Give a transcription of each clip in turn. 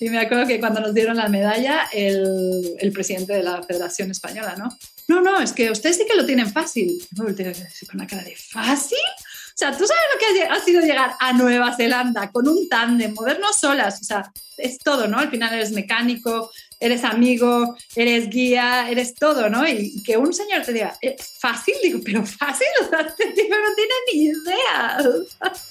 Y me acuerdo que cuando nos dieron la medalla, el, el presidente de la Federación Española, ¿no? No, no, es que ustedes sí que lo tienen fácil. con una cara de fácil. O sea, tú sabes lo que ha sido llegar a Nueva Zelanda con un tándem, movernos solas, o sea, es todo, ¿no? Al final eres mecánico, eres amigo, eres guía, eres todo, ¿no? Y que un señor te diga, ¿es fácil? Digo, pero fácil, o sea, este no tiene ni idea.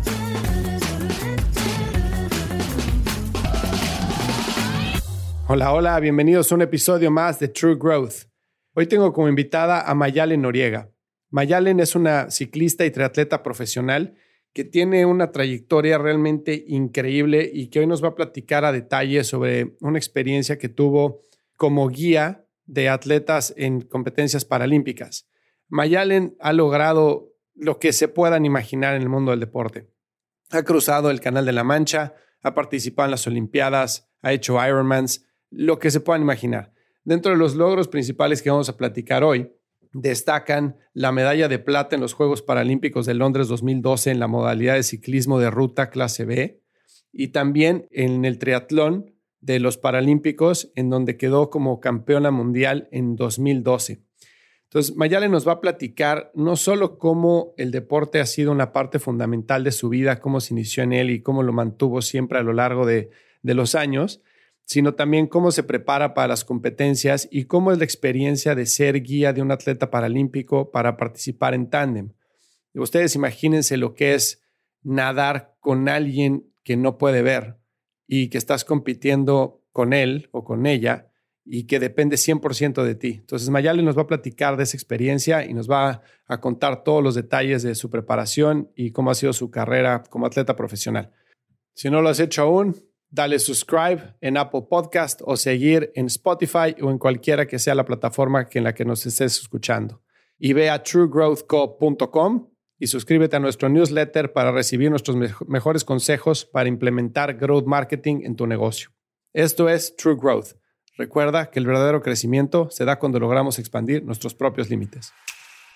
Hola, hola, bienvenidos a un episodio más de True Growth. Hoy tengo como invitada a Mayalen Noriega. Mayalen es una ciclista y triatleta profesional que tiene una trayectoria realmente increíble y que hoy nos va a platicar a detalle sobre una experiencia que tuvo como guía de atletas en competencias paralímpicas. Mayalen ha logrado lo que se puedan imaginar en el mundo del deporte. Ha cruzado el Canal de la Mancha, ha participado en las Olimpiadas, ha hecho Ironmans, lo que se puedan imaginar. Dentro de los logros principales que vamos a platicar hoy, destacan la medalla de plata en los Juegos Paralímpicos de Londres 2012 en la modalidad de ciclismo de ruta clase B y también en el triatlón de los Paralímpicos en donde quedó como campeona mundial en 2012. Entonces, Mayale nos va a platicar no solo cómo el deporte ha sido una parte fundamental de su vida, cómo se inició en él y cómo lo mantuvo siempre a lo largo de, de los años, sino también cómo se prepara para las competencias y cómo es la experiencia de ser guía de un atleta paralímpico para participar en tándem. Ustedes imagínense lo que es nadar con alguien que no puede ver y que estás compitiendo con él o con ella y que depende 100% de ti. Entonces Mayale nos va a platicar de esa experiencia y nos va a contar todos los detalles de su preparación y cómo ha sido su carrera como atleta profesional. Si no lo has hecho aún, dale subscribe en Apple Podcast o seguir en Spotify o en cualquiera que sea la plataforma en la que nos estés escuchando. Y ve a truegrowthco.com y suscríbete a nuestro newsletter para recibir nuestros mejores consejos para implementar growth marketing en tu negocio. Esto es True Growth. Recuerda que el verdadero crecimiento se da cuando logramos expandir nuestros propios límites.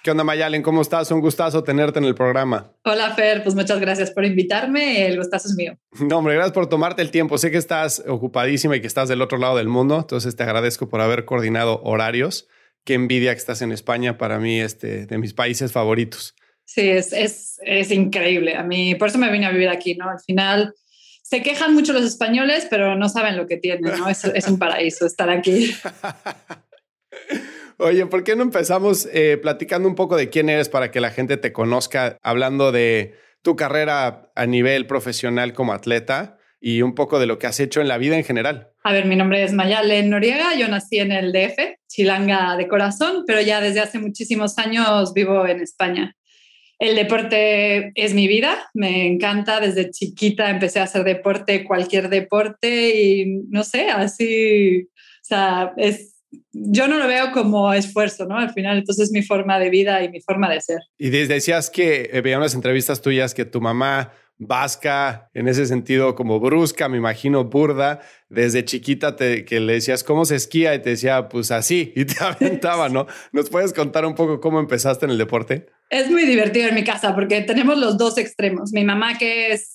¿Qué onda, Mayalen? ¿Cómo estás? Un gustazo tenerte en el programa. Hola, Fer. Pues muchas gracias por invitarme. El gustazo es mío. No, hombre, gracias por tomarte el tiempo. Sé que estás ocupadísima y que estás del otro lado del mundo. Entonces te agradezco por haber coordinado horarios. Qué envidia que estás en España. Para mí, este, de mis países favoritos. Sí, es, es, es increíble. A mí, por eso me vine a vivir aquí, ¿no? Al final se quejan mucho los españoles, pero no saben lo que tienen, ¿no? Es, es un paraíso estar aquí. Oye, ¿por qué no empezamos eh, platicando un poco de quién eres para que la gente te conozca, hablando de tu carrera a nivel profesional como atleta y un poco de lo que has hecho en la vida en general? A ver, mi nombre es Mayalen Noriega, yo nací en el DF, Chilanga de corazón, pero ya desde hace muchísimos años vivo en España. El deporte es mi vida, me encanta. Desde chiquita empecé a hacer deporte, cualquier deporte, y no sé, así, o sea, es yo no lo veo como esfuerzo, ¿no? Al final, entonces es mi forma de vida y mi forma de ser. Y decías que eh, veía unas entrevistas tuyas que tu mamá vasca, en ese sentido como brusca, me imagino burda, desde chiquita te, que le decías cómo se esquía y te decía pues así y te aventaba, ¿no? ¿Nos puedes contar un poco cómo empezaste en el deporte? Es muy divertido en mi casa porque tenemos los dos extremos. Mi mamá que es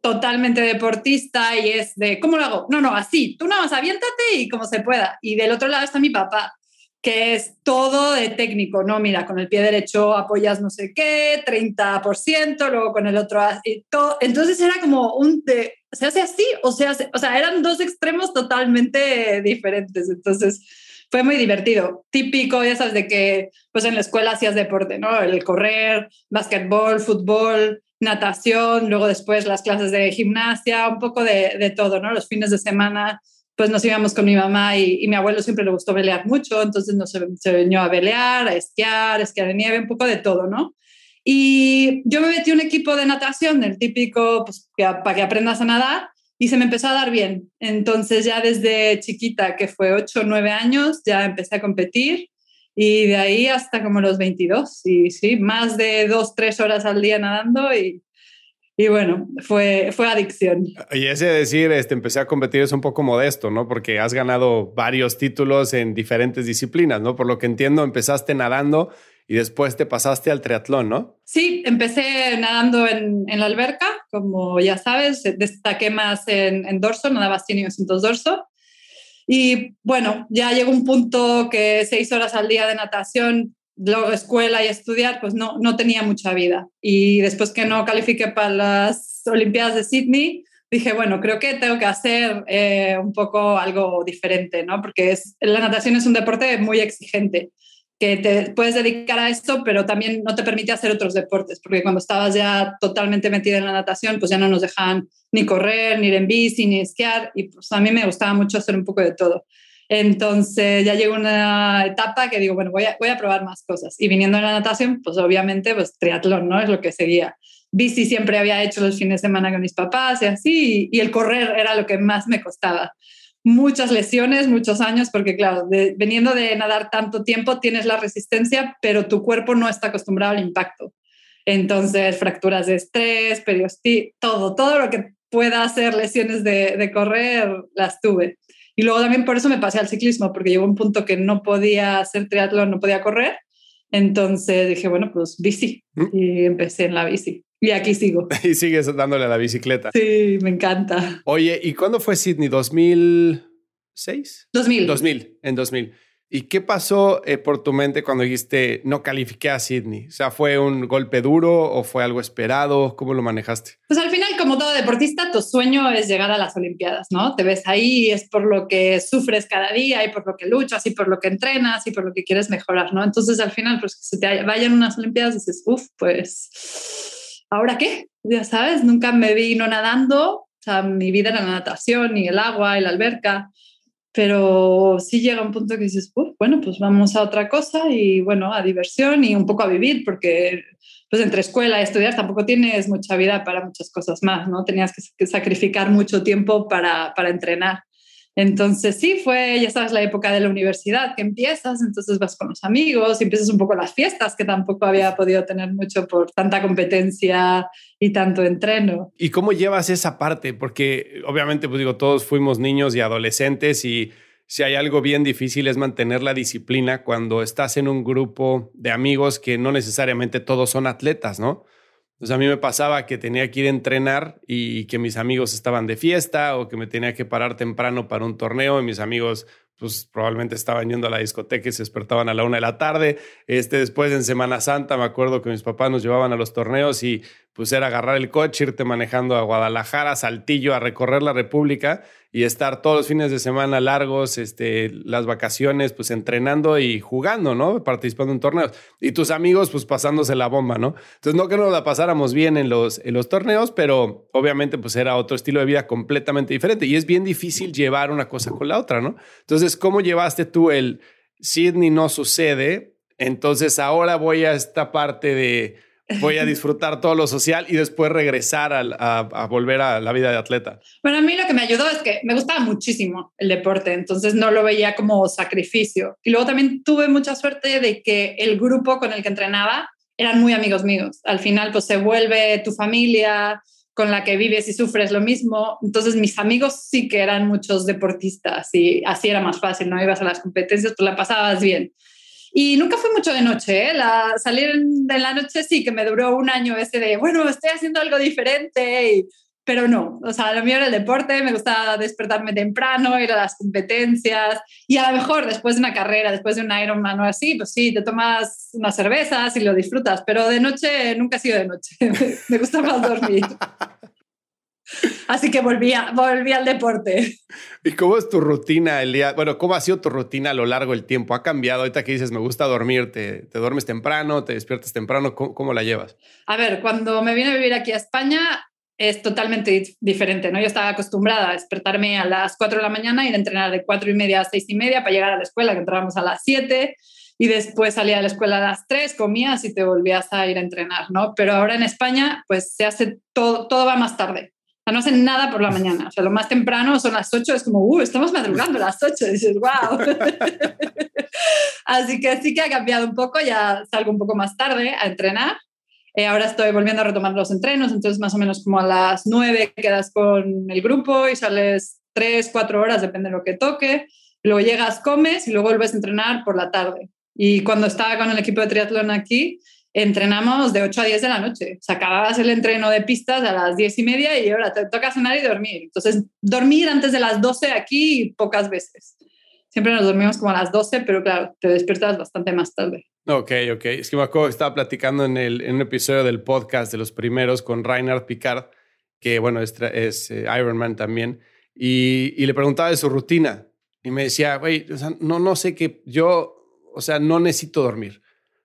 totalmente deportista y es de, ¿cómo lo hago? No, no, así, tú nada más aviéntate y como se pueda. Y del otro lado está mi papá, que es todo de técnico, ¿no? Mira, con el pie derecho apoyas no sé qué, 30%, luego con el otro... Y todo. Entonces era como un de, se hace así o se hace, o sea, eran dos extremos totalmente diferentes. Entonces fue muy divertido. Típico, ya sabes, de que pues en la escuela hacías deporte, ¿no? El correr, básquetbol, fútbol, natación, luego después las clases de gimnasia, un poco de, de todo, ¿no? Los fines de semana pues nos íbamos con mi mamá y, mi abuelo siempre le gustó pelear mucho, entonces nos enseñó a pelear, a esquiar, a esquiar de nieve, un poco de todo, ¿no? Y yo me metí un equipo de natación, del típico, pues, para que aprendas a nadar, y se me empezó a dar bien. Entonces ya desde chiquita, que fue 8 o 9 años, ya empecé a competir y de ahí hasta como los 22. Y sí, más de 2, 3 horas al día nadando y, y bueno, fue, fue adicción. Y ese decir, este, empecé a competir es un poco modesto, ¿no? Porque has ganado varios títulos en diferentes disciplinas, ¿no? Por lo que entiendo, empezaste nadando y después te pasaste al triatlón, ¿no? Sí, empecé nadando en, en la alberca, como ya sabes, destaqué más en, en dorso, nadaba 100 y 200 dorso. Y bueno, ya llegó un punto que seis horas al día de natación, luego escuela y estudiar, pues no, no tenía mucha vida. Y después que no califiqué para las Olimpiadas de Sydney, dije, bueno, creo que tengo que hacer eh, un poco algo diferente, ¿no? Porque es, la natación es un deporte muy exigente que te puedes dedicar a esto, pero también no te permite hacer otros deportes, porque cuando estabas ya totalmente metida en la natación, pues ya no nos dejaban ni correr, ni ir en bici, ni esquiar, y pues a mí me gustaba mucho hacer un poco de todo. Entonces ya llegó una etapa que digo, bueno, voy a, probar más cosas. Y viniendo a la natación, pues obviamente, pues triatlón, ¿no? Es lo que seguía. Bici siempre había hecho los fines de semana con mis papás y así, y el correr era lo que más me costaba muchas lesiones, muchos años, porque claro, de, veniendo de nadar tanto tiempo tienes la resistencia, pero tu cuerpo no está acostumbrado al impacto. Entonces, fracturas de estrés, periostitis, todo, todo lo que pueda hacer lesiones de, de, correr, las tuve. Y luego también por eso me pasé al ciclismo, porque llegó un punto que no podía hacer triatlón, no podía correr. Entonces dije, bueno, pues bici. ¿Mm? Y empecé en la bici. Y aquí sigo. y sigues dándole a la bicicleta. Sí, me encanta. Oye, ¿y cuándo fue Sydney? ¿2006? 2000. 2000, en 2000. ¿Y qué pasó eh, por tu mente cuando dijiste no califiqué a Sydney? O sea, ¿fue un golpe duro o fue algo esperado? ¿Cómo lo manejaste? Pues al final, como todo deportista, tu sueño es llegar a las Olimpiadas, ¿no? Te ves ahí es por lo que sufres cada día y por lo que luchas y por lo que entrenas y por lo que quieres mejorar, ¿no? Entonces al final, pues que se te vayan unas Olimpiadas, dices, uff, pues ¿ahora qué? Ya sabes, nunca me vino nadando, o sea, mi vida era la natación y el agua y la alberca, pero sí llega un punto que dices, bueno, pues vamos a otra cosa y bueno, a diversión y un poco a vivir, porque pues entre escuela y estudiar tampoco tienes mucha vida para muchas cosas más, ¿no? Tenías que sacrificar mucho tiempo para, para entrenar. Entonces sí, fue, ya sabes, la época de la universidad que empiezas, entonces vas con los amigos y empiezas un poco las fiestas que tampoco había podido tener mucho por tanta competencia y tanto entreno. ¿Y cómo llevas esa parte? Porque obviamente, pues digo, todos fuimos niños y adolescentes y si hay algo bien difícil es mantener la disciplina cuando estás en un grupo de amigos que no necesariamente todos son atletas, ¿no? Entonces a mí me pasaba que tenía que ir a entrenar y que mis amigos estaban de fiesta o que me tenía que parar temprano para un torneo y mis amigos pues probablemente estaban yendo a la discoteca y se despertaban a la una de la tarde. Este, después en Semana Santa me acuerdo que mis papás nos llevaban a los torneos y pues era agarrar el coche, irte manejando a Guadalajara, Saltillo, a recorrer la República y estar todos los fines de semana largos, este, las vacaciones, pues entrenando y jugando, ¿no? Participando en torneos. Y tus amigos, pues pasándose la bomba, ¿no? Entonces, no que nos la pasáramos bien en los, en los torneos, pero obviamente, pues era otro estilo de vida completamente diferente. Y es bien difícil llevar una cosa con la otra, ¿no? Entonces, ¿cómo llevaste tú el Sydney no sucede? Entonces, ahora voy a esta parte de voy a disfrutar todo lo social y después regresar a, volver a la vida de atleta? Bueno, a mí lo que me ayudó es que me gustaba muchísimo el deporte, entonces no lo veía como sacrificio. Y luego también tuve mucha suerte de que el grupo con el que entrenaba eran muy amigos míos. Al final, pues se vuelve tu familia con la que vives y sufres lo mismo. Entonces, mis amigos sí que eran muchos deportistas y así era más fácil, ¿no? Ibas a las competencias, tú la pasabas bien. Y nunca fui mucho de noche, ¿eh? la, salir de la noche sí que me duró un año ese de, bueno, estoy haciendo algo diferente, pero no, o sea, lo mío era el deporte, me gustaba despertarme temprano, ir a las competencias y a lo mejor después de una carrera, después de un Ironman o así, pues sí, te tomas unas cervezas y lo disfrutas, pero de noche nunca ha sido de noche, me gusta más dormir. Así que volví, volví al deporte. ¿Y cómo es tu rutina el día? Bueno, ¿cómo ha sido tu rutina a lo largo del tiempo? ¿Ha cambiado? Ahorita que dices, me gusta dormir, ¿te, te duermes temprano, te despiertas temprano? ¿Cómo, ¿Cómo, la llevas? A ver, cuando me vine a vivir aquí a España es totalmente diferente, ¿no? Yo estaba acostumbrada a despertarme a las 4 de la mañana, ir a entrenar de 4 y media a 6 y media para llegar a la escuela, que entrábamos a las 7 y después salía de la escuela a las 3, comías y te volvías a ir a entrenar, ¿no? Pero ahora en España, pues se hace todo, todo va más tarde. No hacen nada por la mañana. O sea, lo más temprano son las 8, es como, uh, estamos madrugando las 8. Y dices, wow. Así que sí que ha cambiado un poco, ya salgo un poco más tarde a entrenar. Eh, ahora estoy volviendo a retomar los entrenos, entonces más o menos como a las 9 quedas con el grupo y sales 3, 4 horas, depende de lo que toque. Luego llegas, comes y luego vuelves a entrenar por la tarde. Y cuando estaba con el equipo de triatlón aquí, entrenamos de 8 a 10 de la noche. O sea, acababas el entreno de pistas a las 10 y media y ahora te toca cenar y dormir. Entonces, dormir antes de las 12 aquí pocas veces. Siempre nos dormimos como a las 12, pero claro, te despiertas bastante más tarde. Ok, ok. Es que me acuerdo estaba platicando en, el, en un episodio del podcast de los primeros con Reinhard Picard, que bueno, es, es eh, Ironman también, y, y, le preguntaba de su rutina. Y me decía, güey, o sea, no, no sé qué, yo o sea, no necesito dormir.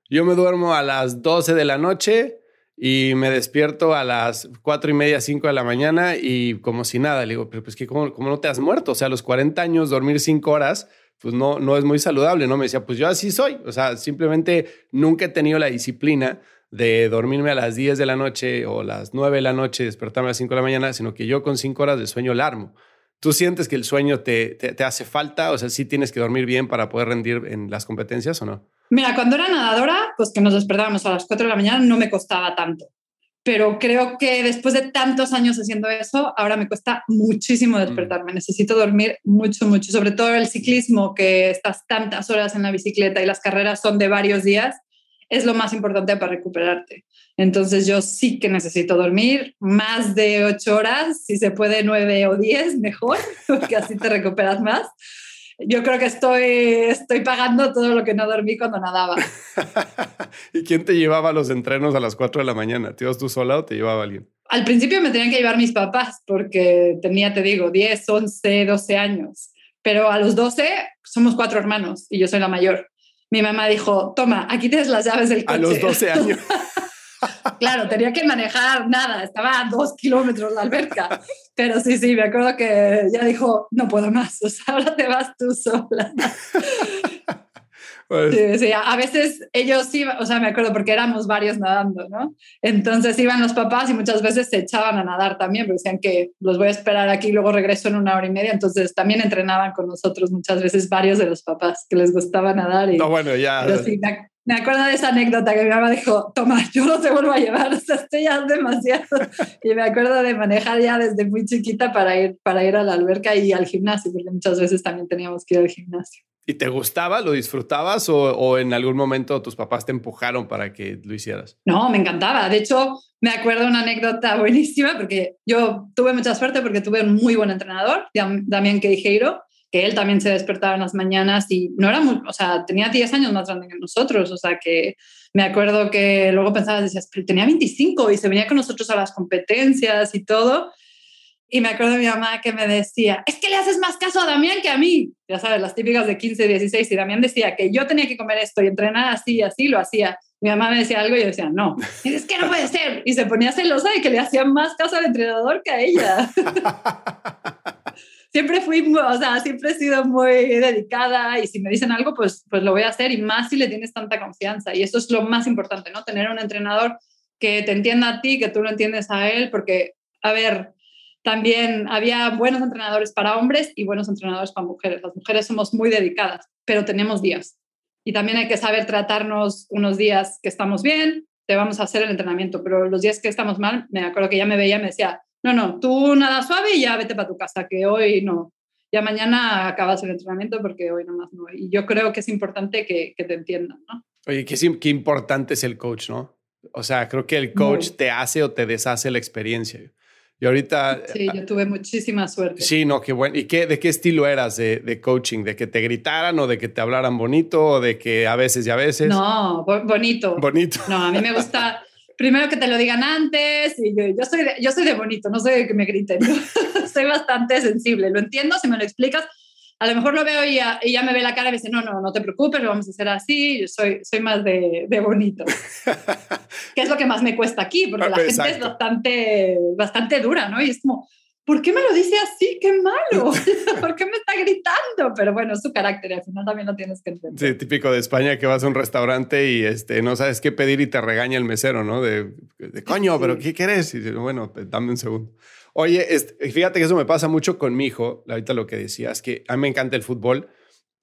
Yo me duermo a las 12 de la noche y me despierto a las 4 y media, 5 de la mañana y como si nada. Le digo, pero pues que ¿cómo, no te has muerto? O sea, a los 40 años dormir 5 horas, pues no, no es muy saludable, ¿no? Me decía, pues yo así soy. O sea, simplemente nunca he tenido la disciplina de dormirme a las 10 de la noche o las 9 de la noche despertarme a las 5 de la mañana, sino que yo con 5 horas de sueño larmo. ¿Tú sientes que el sueño te, te, hace falta? O sea, ¿sí tienes que dormir bien para poder rendir en las competencias o no? Mira, cuando era nadadora, pues que nos despertábamos a las 4 de la mañana, no me costaba tanto. Pero creo que después de tantos años haciendo eso, ahora me cuesta muchísimo despertarme. Mm. Necesito dormir mucho, mucho. Sobre todo el ciclismo, que estás tantas horas en la bicicleta y las carreras son de varios días es lo más importante para recuperarte. Entonces yo sí que necesito dormir más de ocho horas, si se puede nueve o diez, mejor, porque así te recuperas más. Yo creo que estoy, estoy pagando todo lo que no dormí cuando nadaba. ¿Y quién te llevaba a los entrenos a las cuatro de la mañana? ¿Te ibas tú sola o te llevaba alguien? Al principio me tenían que llevar mis papás porque tenía, te digo, 10, 11, 12 años. Pero a los 12 somos cuatro hermanos y yo soy la mayor mi mamá dijo, toma, aquí tienes las llaves del coche. A los 12 años. Claro, tenía que manejar nada, estaba a dos kilómetros la alberca. Pero sí, sí, me acuerdo que ya dijo, no puedo más, o sea, ahora te vas tú sola. Pues sí, sí, a veces ellos iban, o sea, me acuerdo porque éramos varios nadando, ¿no? Entonces iban los papás y muchas veces se echaban a nadar también, porque decían que los voy a esperar aquí y luego regreso en una hora y media. Entonces también entrenaban con nosotros muchas veces varios de los papás que les gustaba nadar. Y, no, bueno, ya. Pero sí, me, me acuerdo de esa anécdota que mi mamá dijo, toma, yo no te vuelvo a llevar, o sea, estoy ya demasiado. Y me acuerdo de manejar ya desde muy chiquita para ir, para ir a la alberca y al gimnasio, porque muchas veces también teníamos que ir al gimnasio. ¿Y te gustaba? ¿Lo disfrutabas o, en algún momento tus papás te empujaron para que lo hicieras? No, me encantaba. De hecho, me acuerdo una anécdota buenísima porque yo tuve mucha suerte porque tuve un muy buen entrenador, Damián Queijeiro, que él también se despertaba en las mañanas y no era muy, o sea, tenía 10 años más grande que nosotros, o sea, que me acuerdo que luego pensaba, decías, pero tenía 25 y se venía con nosotros a las competencias y todo. Y me acuerdo de mi mamá que me decía, es que le haces más caso a Damián que a mí. Ya sabes, las típicas de 15, 16. Y Damián decía que yo tenía que comer esto y entrenar así y así, lo hacía. Mi mamá me decía algo y yo decía, no, es que no puede ser. Y se ponía celosa de que le hacía más caso al entrenador que a ella. siempre fui, o sea, siempre he sido muy dedicada y si me dicen algo, pues, pues lo voy a hacer y más si le tienes tanta confianza. Y eso es lo más importante, ¿no? Tener un entrenador que te entienda a ti, que tú lo entiendes a él, porque, a ver, también había buenos entrenadores para hombres y buenos entrenadores para mujeres. Las mujeres somos muy dedicadas, pero tenemos días. Y también hay que saber tratarnos unos días que estamos bien, te vamos a hacer el entrenamiento, pero los días que estamos mal, me acuerdo que ya me veía, me decía, no, no, tú nada suave y ya vete para tu casa, que hoy no. Ya mañana acabas el entrenamiento porque hoy nomás no. Y yo creo que es importante que, te entiendan, ¿no? Oye, qué, qué importante es el coach, ¿no? O sea, creo que el coach te hace o te deshace la experiencia. Y ahorita... Sí, yo tuve muchísima suerte. Sí, no, qué bueno. ¿Y qué, de qué estilo eras de, de, coaching? ¿De que te gritaran o de que te hablaran bonito o de que a veces y a veces? No, bonito. Bonito. No, a mí me gusta... primero que te lo digan antes, y yo, soy, de, yo soy de bonito, no soy de que me griten, soy bastante sensible, lo entiendo, si me lo explicas, a lo mejor lo veo y ya, y ya, me ve la cara y me dice, no, no, no te preocupes, lo vamos a hacer así, yo soy, soy más de, de bonito. que es lo que más me cuesta aquí, porque la gente es bastante, bastante dura, ¿no? Y es como, ¿por qué me lo dice así? ¡Qué malo! ¿Por qué me está gritando? Pero bueno, es su carácter, al final también lo tienes que entender. Sí, típico de España que vas a un restaurante y este, no sabes qué pedir y te regaña el mesero, ¿no? De, de coño, ¿pero qué quieres? Y bueno, dame un segundo. Oye, este, fíjate que eso me pasa mucho con mi hijo, ahorita lo que decías, que a mí me encanta el fútbol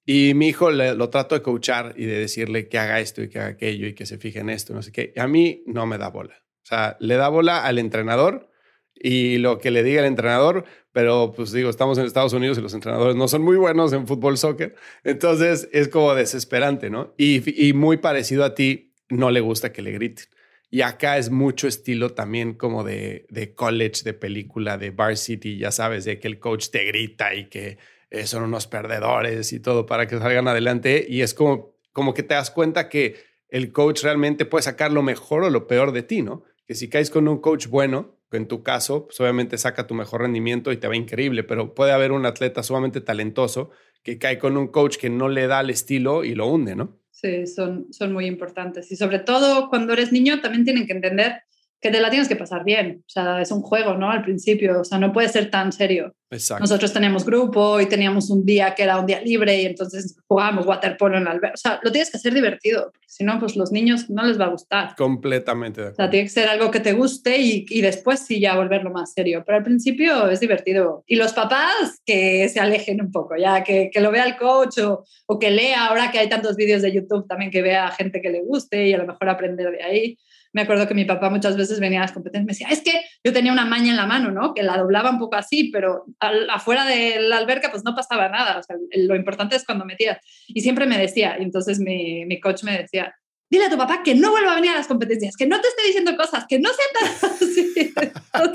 y mi hijo lo trato de coachar y de decirle que haga esto y que haga aquello y que se fije en esto, no sé qué. Y a mí no me da bola. O sea, le da bola al entrenador y lo que le diga el entrenador, pero pues digo, estamos en Estados Unidos y los entrenadores no son muy buenos en fútbol, soccer, entonces es como desesperante, ¿no? Y, y muy parecido a ti, no le gusta que le griten. Y acá es mucho estilo también como de, de college, de película, de varsity, ya sabes, de que el coach te grita y que eh, son unos perdedores y todo para que salgan adelante. Y es como, como que te das cuenta que el coach realmente puede sacar lo mejor o lo peor de ti, ¿no? Que si caes con un coach bueno, en tu caso, pues obviamente saca tu mejor rendimiento y te va increíble, pero puede haber un atleta sumamente talentoso que cae con un coach que no le da el estilo y lo hunde, ¿no? Sí, son, son muy importantes. Y sobre todo cuando eres niño también tienen que entender que te la tienes que pasar bien. O sea, es un juego, ¿no? Al principio, o sea, no puede ser tan serio. Nosotros teníamos grupo y teníamos un día que era un día libre y entonces jugábamos waterpolo en la alberca. O sea, lo tienes que hacer divertido, porque si no, pues los niños no les va a gustar. Completamente de acuerdo. O sea, tiene que ser algo que te guste y, y después sí ya volverlo más serio. Pero al principio es divertido. Y los papás que se alejen un poco, ya que, que lo vea el coach o, o que lea, ahora que hay tantos vídeos de YouTube también que vea gente que le guste y a lo mejor aprender de ahí me acuerdo que mi papá muchas veces venía a las competencias y me decía, es que yo tenía una maña en la mano, ¿no? Que la doblaba un poco así, pero afuera de la alberca pues no pasaba nada. O sea, lo importante es cuando metías. Y siempre me decía, y entonces mi, mi coach me decía, dile a tu papá que no vuelva a venir a las competencias, que no te esté diciendo cosas, que no sea tan así.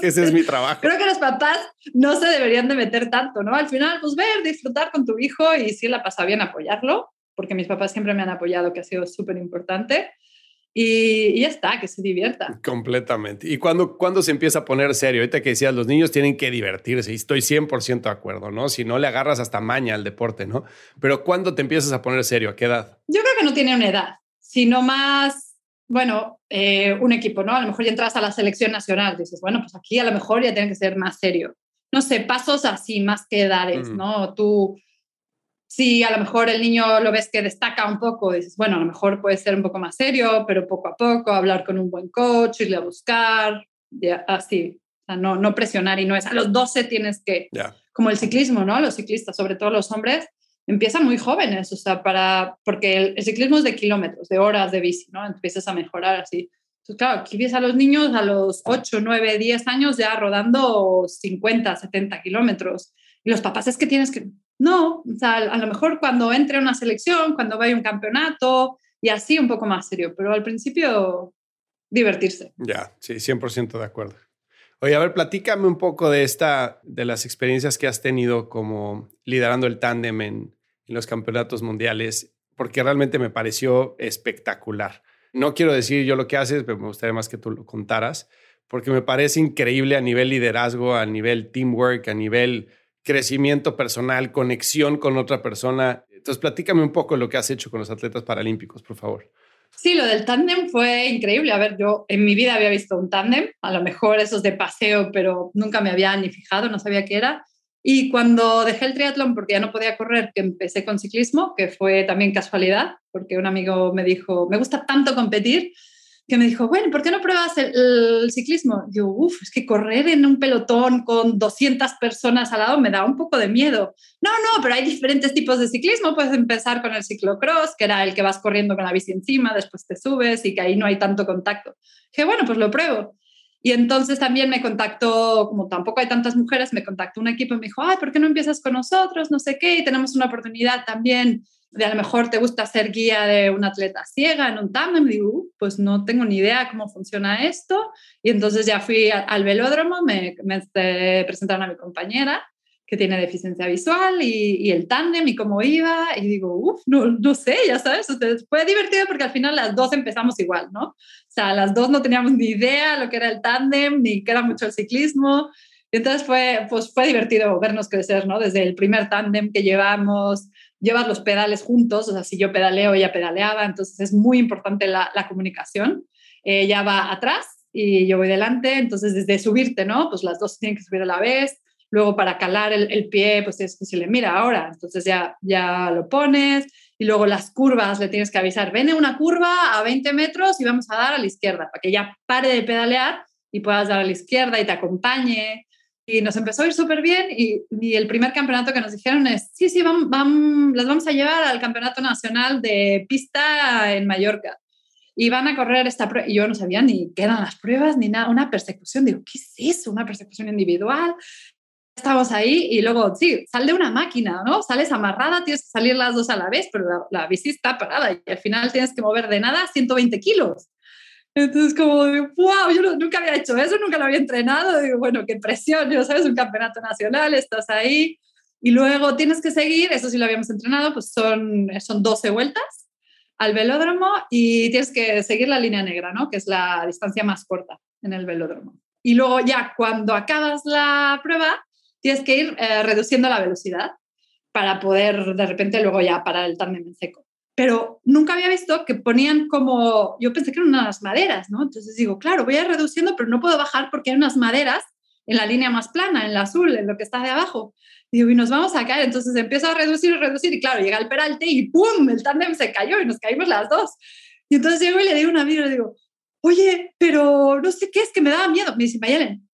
que ese es mi trabajo. Creo que los papás no se deberían de meter tanto, ¿no? Al final, pues ver, disfrutar con tu hijo y si la pasa bien, apoyarlo, porque mis papás siempre me han apoyado, que ha sido súper importante y, ya está, que se divierta. Completamente. ¿Y cuando, cuando se empieza a poner serio? Ahorita que decías, los niños tienen que divertirse y estoy 100% de acuerdo, ¿no? Si no le agarras hasta maña al deporte, ¿no? Pero ¿cuándo te empiezas a poner serio? ¿A qué edad? Yo creo que no tiene una edad, sino más, bueno, eh, un equipo, ¿no? A lo mejor ya entras a la selección nacional, dices, bueno, pues aquí a lo mejor ya tiene que ser más serio. No sé, pasos así, más que edades, ¿no? Tú si a lo mejor el niño lo ves que destaca un poco, dices, bueno, a lo mejor puede ser un poco más serio, pero poco a poco hablar con un buen coach, irle a buscar, así. O sea, no, no presionar y no es a los 12 tienes que, como el ciclismo, ¿no? Los ciclistas, sobre todo los hombres, empiezan muy jóvenes, o sea, para, porque el, ciclismo es de kilómetros, de horas de bici, ¿no? Empiezas a mejorar así. Entonces, claro, aquí ves a los niños a los 8, 9, 10 años ya rodando 50, 70 kilómetros. Y los papás es que tienes que, no, o sea, a lo mejor cuando entre una selección, cuando vaya a un campeonato y así un poco más serio, pero al principio divertirse. Ya, sí, 100% de acuerdo. Oye, a ver, platícame un poco de esta, de las experiencias que has tenido como liderando el tándem en los campeonatos mundiales, porque realmente me pareció espectacular. No quiero decir yo lo que haces, pero me gustaría más que tú lo contaras, porque me parece increíble a nivel liderazgo, a nivel teamwork, a nivel crecimiento personal, conexión con otra persona. Entonces, platícame un poco lo que has hecho con los atletas paralímpicos, por favor. Sí, lo del tándem fue increíble. A ver, yo en mi vida había visto un tándem, a lo mejor esos de paseo, pero nunca me había ni fijado, no sabía qué era. Y cuando dejé el triatlón, porque ya no podía correr, que empecé con ciclismo, que fue también casualidad, porque un amigo me dijo, me gusta tanto competir, que me dijo, bueno, ¿por qué no pruebas el, ciclismo? yo, uff, es que correr en un pelotón con 200 personas al lado me da un poco de miedo. No, no, pero hay diferentes tipos de ciclismo. Puedes empezar con el ciclocross, que era el que vas corriendo con la bici encima, después te subes y que ahí no hay tanto contacto. Dije, bueno, pues lo pruebo. Y entonces también me contactó, como tampoco hay tantas mujeres, me contactó un equipo y me dijo, ay, ¿por qué no empiezas con nosotros? No sé qué, y tenemos una oportunidad también de a lo mejor te gusta ser guía de un atleta ciega en un tándem, digo, uh, pues no tengo ni idea cómo funciona esto. Y entonces ya fui al velódromo, me, me este, presentaron a mi compañera que tiene deficiencia visual y, el tándem y cómo iba. Y digo, uff, no, no sé, ya sabes. fue divertido porque al final las dos empezamos igual, ¿no? O sea, las dos no teníamos ni idea lo que era el tándem ni qué era mucho el ciclismo. entonces fue, pues fue divertido vernos crecer, ¿no? Desde el primer tándem que llevamos, llevas los pedales juntos, o sea, si yo pedaleo, ella pedaleaba, entonces es muy importante la, la comunicación. Ella va atrás y yo voy delante, entonces desde subirte, ¿no? Pues las dos tienen que subir a la vez Luego para calar el, pie, pues es que se le mira ahora, entonces ya, ya lo pones. Y luego las curvas, le tienes que avisar, ven una curva a 20 metros y vamos a dar a la izquierda, para que ya pare de pedalear y puedas dar a la izquierda y te acompañe. Y nos empezó a ir súper bien y, y, el primer campeonato que nos dijeron es, sí, sí, las vamos a llevar al Campeonato Nacional de Pista en Mallorca y van a correr esta prueba. Y yo no sabía ni qué eran las pruebas ni nada, una persecución. Digo, ¿qué es eso? Una persecución individual estamos ahí y luego, sí, sal de una máquina, ¿no? Sales amarrada, tienes que salir las dos a la vez, pero la, bici está parada y al final tienes que mover de nada 120 kilos. Entonces, como, wow, yo nunca había hecho eso, nunca lo había entrenado. Digo, bueno, qué presión, yo sabes, un campeonato nacional, estás ahí. Y luego tienes que seguir, eso sí lo habíamos entrenado, pues son, son 12 vueltas al velódromo y tienes que seguir la línea negra, ¿no? Que es la distancia más corta en el velódromo. Y luego ya cuando acabas la prueba, tienes que ir eh, reduciendo la velocidad para poder de repente luego ya parar el tándem en seco. Pero nunca había visto que ponían como, yo pensé que eran unas maderas, ¿no? Entonces digo, claro, voy a ir reduciendo, pero no puedo bajar porque hay unas maderas en la línea más plana, en la azul, en lo que está de abajo. Y digo, y nos vamos a caer. Entonces empiezo a reducir y reducir, y claro, llega el peralte y ¡pum! El tándem se cayó y nos caímos las dos. Y entonces llego y le digo a una amiga, le digo, oye, pero no sé qué es que me daba miedo. Me dice, Mayelen,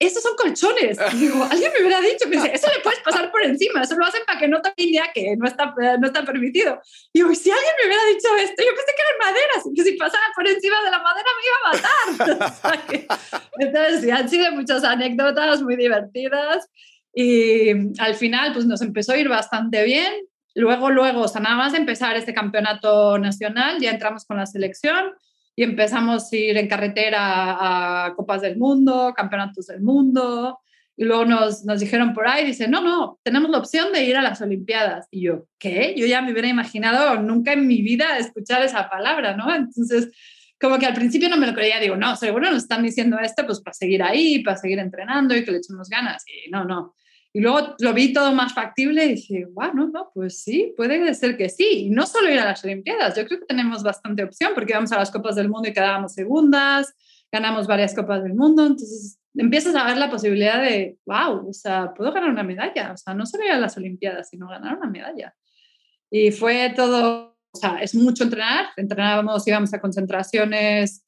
esos son colchones. digo, alguien me hubiera dicho, me dice, eso le puedes pasar por encima, eso lo hacen para que no te idea que no está, no está permitido. Y digo, si alguien me hubiera dicho esto, yo pensé que eran maderas, que si pasaba por encima de la madera me iba a matar. Entonces, sí, han sido muchas anécdotas muy divertidas y al final, pues nos empezó a ir bastante bien. Luego, luego, o sea, nada más empezar este campeonato nacional, ya entramos con la selección y empezamos a ir en carretera a Copas del Mundo, Campeonatos del Mundo, y luego nos, nos dijeron por ahí, dice, no, no, tenemos la opción de ir a las Olimpiadas. Y yo, ¿qué? Yo ya me hubiera imaginado nunca en mi vida escuchar esa palabra, ¿no? Entonces, como que al principio no me lo creía, digo, no, seguro nos están diciendo esto pues para seguir ahí, para seguir entrenando y que le echemos ganas. Y no, no, y luego lo vi todo más factible y dije, bueno, no, pues sí, puede ser que sí. Y no solo ir a las Olimpiadas, yo creo que tenemos bastante opción porque vamos a las Copas del Mundo y quedábamos segundas, ganamos varias Copas del Mundo, entonces empiezas a ver la posibilidad de, wow, o sea, puedo ganar una medalla, o sea, no solo ir a las Olimpiadas, sino ganar una medalla. Y fue todo, o sea, es mucho entrenar, entrenábamos, íbamos a concentraciones,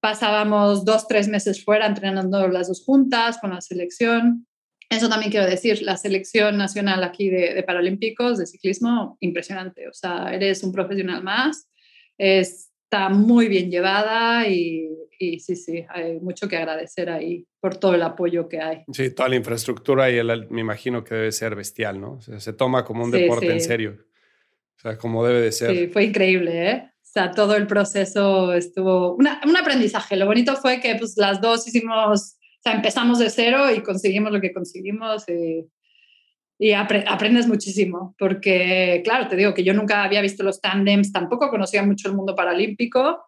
pasábamos dos, tres meses fuera entrenando las dos juntas con la selección eso también quiero decir, la selección nacional aquí de, Paralímpicos de ciclismo, impresionante. O sea, eres un profesional más, está muy bien llevada y, sí, sí, hay mucho que agradecer ahí por todo el apoyo que hay. Sí, toda la infraestructura y me imagino que debe ser bestial, ¿no? se toma como un deporte en serio. O sea, como debe de ser. Sí, fue increíble, ¿eh? O sea, todo el proceso estuvo un aprendizaje. Lo bonito fue que pues, las dos hicimos o sea, empezamos de cero y conseguimos lo que conseguimos y, y aprendes muchísimo, porque claro, te digo que yo nunca había visto los tandems, tampoco conocía mucho el mundo paralímpico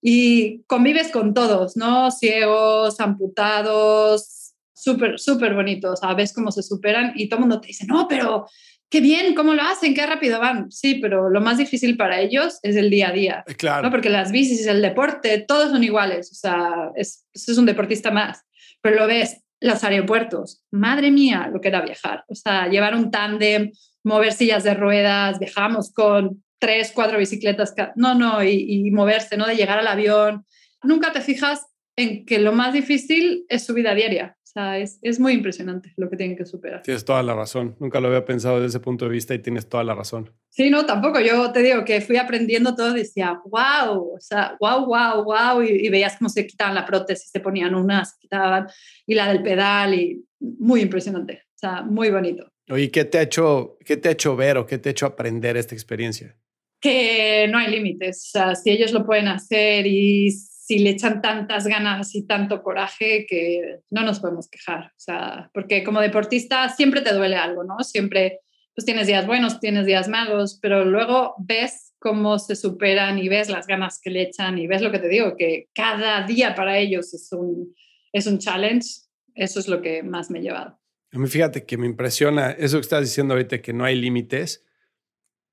y convives con todos, ¿no? Ciegos, amputados, súper, súper bonitos, sabes cómo se superan y todo el mundo te dice, no, pero qué bien, cómo lo hacen, qué rápido van. Sí, pero lo más difícil para ellos es el día a día. Claro. ¿no? Porque las bicis, el deporte, todos son iguales. O sea, es, es un deportista más pero lo ves, los aeropuertos, madre mía, lo que era viajar. O sea, llevar un tándem, mover sillas de ruedas, viajamos con tres, cuatro bicicletas, no, no, y, y, moverse, ¿no? De llegar al avión. Nunca te fijas en que lo más difícil es su vida diaria. O sea, es, es, muy impresionante lo que tienen que superar. Tienes toda la razón. Nunca lo había pensado desde ese punto de vista y tienes toda la razón. Sí, no, tampoco. Yo te digo que fui aprendiendo todo y decía, wow, o sea, wow, wow, wow. Y, veías cómo se quitaban la prótesis, se ponían unas, se quitaban, y la del pedal, y muy impresionante. O sea, muy bonito. Oye, ¿qué te ha hecho, qué te ha hecho ver o qué te ha hecho aprender esta experiencia? Que no hay límites. O sea, si ellos lo pueden hacer y y le echan tantas ganas y tanto coraje que no nos podemos quejar. O sea, porque como deportista siempre te duele algo, ¿no? Siempre pues tienes días buenos, tienes días malos, pero luego ves cómo se superan y ves las ganas que le echan y ves lo que te digo, que cada día para ellos es un, es un challenge. Eso es lo que más me ha llevado. A mí fíjate que me impresiona eso que estás diciendo ahorita, que no hay límites.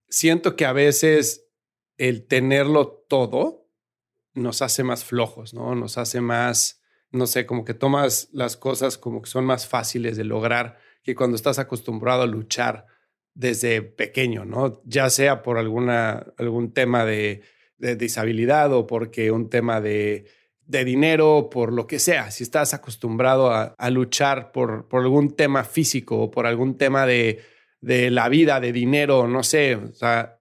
Siento que a veces el tenerlo todo nos hace más flojos, ¿no? Nos hace más, no sé, como que tomas las cosas como que son más fáciles de lograr que cuando estás acostumbrado a luchar desde pequeño, ¿no? Ya sea por alguna, algún tema de, de disabilidad o porque un tema de, de dinero, por lo que sea, si estás acostumbrado a, luchar por, por, algún tema físico o por algún tema de, de, la vida, de dinero, no sé,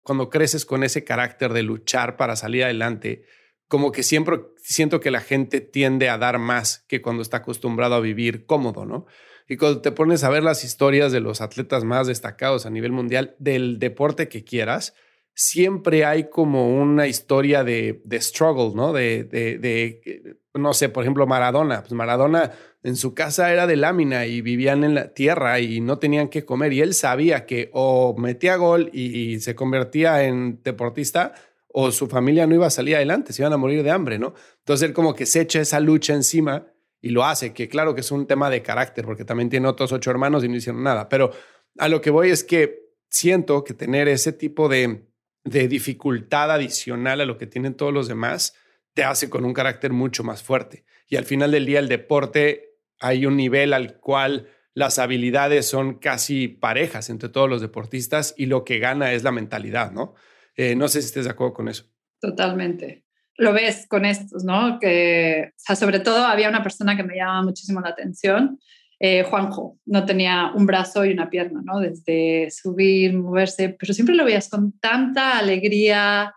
cuando creces con ese carácter de luchar para salir adelante, como que siempre siento que la gente tiende a dar más que cuando está acostumbrado a vivir cómodo, ¿no? Y cuando te pones a ver las historias de los atletas más destacados a nivel mundial del deporte que quieras, siempre hay como una historia de, de struggle, ¿no? De, de, no sé, por ejemplo, Maradona. Pues Maradona en su casa era de lámina y vivían en la tierra y no tenían que comer. Y él sabía que o metía gol y, se convertía en deportista o su familia no iba a salir adelante, se iban a morir de hambre, ¿no? Entonces él como que se echa esa lucha encima y lo hace, que claro que es un tema de carácter, porque también tiene otros ocho hermanos y no hicieron nada. Pero a lo que voy es que siento que tener ese tipo de de dificultad adicional a lo que tienen todos los demás, te hace con un carácter mucho más fuerte. Y al final del día, el deporte, hay un nivel al cual las habilidades son casi parejas entre todos los deportistas y lo que gana es la mentalidad, ¿no? Eh, no sé si estés de acuerdo con eso. Totalmente. Lo ves con estos, ¿no? Que, o sea, sobre todo había una persona que me llamaba muchísimo la atención, eh, Juanjo no tenía un brazo y una pierna, ¿no? Desde subir, moverse, pero siempre lo veías con tanta alegría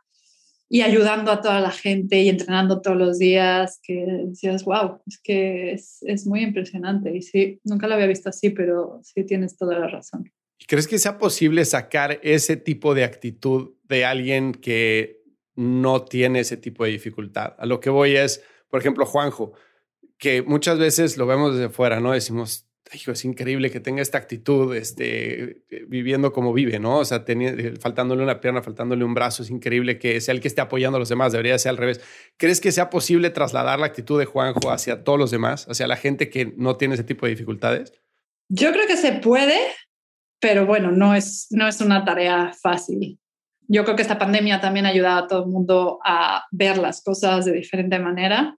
y ayudando a toda la gente y entrenando todos los días que decías, wow, es que es, es muy impresionante. Y sí, nunca lo había visto así, pero sí tienes toda la razón. ¿Crees que sea posible sacar ese tipo de actitud de alguien que no tiene ese tipo de dificultad? A lo que voy es, por ejemplo, Juanjo, que muchas veces lo vemos desde fuera, ¿no? Decimos, hijo, es increíble que tenga esta actitud, este, viviendo como vive, ¿no? O sea, faltándole una pierna, faltándole un brazo, es increíble que sea el que esté apoyando a los demás, debería ser al revés. ¿Crees que sea posible trasladar la actitud de Juanjo hacia todos los demás, hacia la gente que no tiene ese tipo de dificultades? Yo creo que se puede, pero bueno, no es, no es una tarea fácil. Yo creo que esta pandemia también ha ayudado a todo el mundo a ver las cosas de diferente manera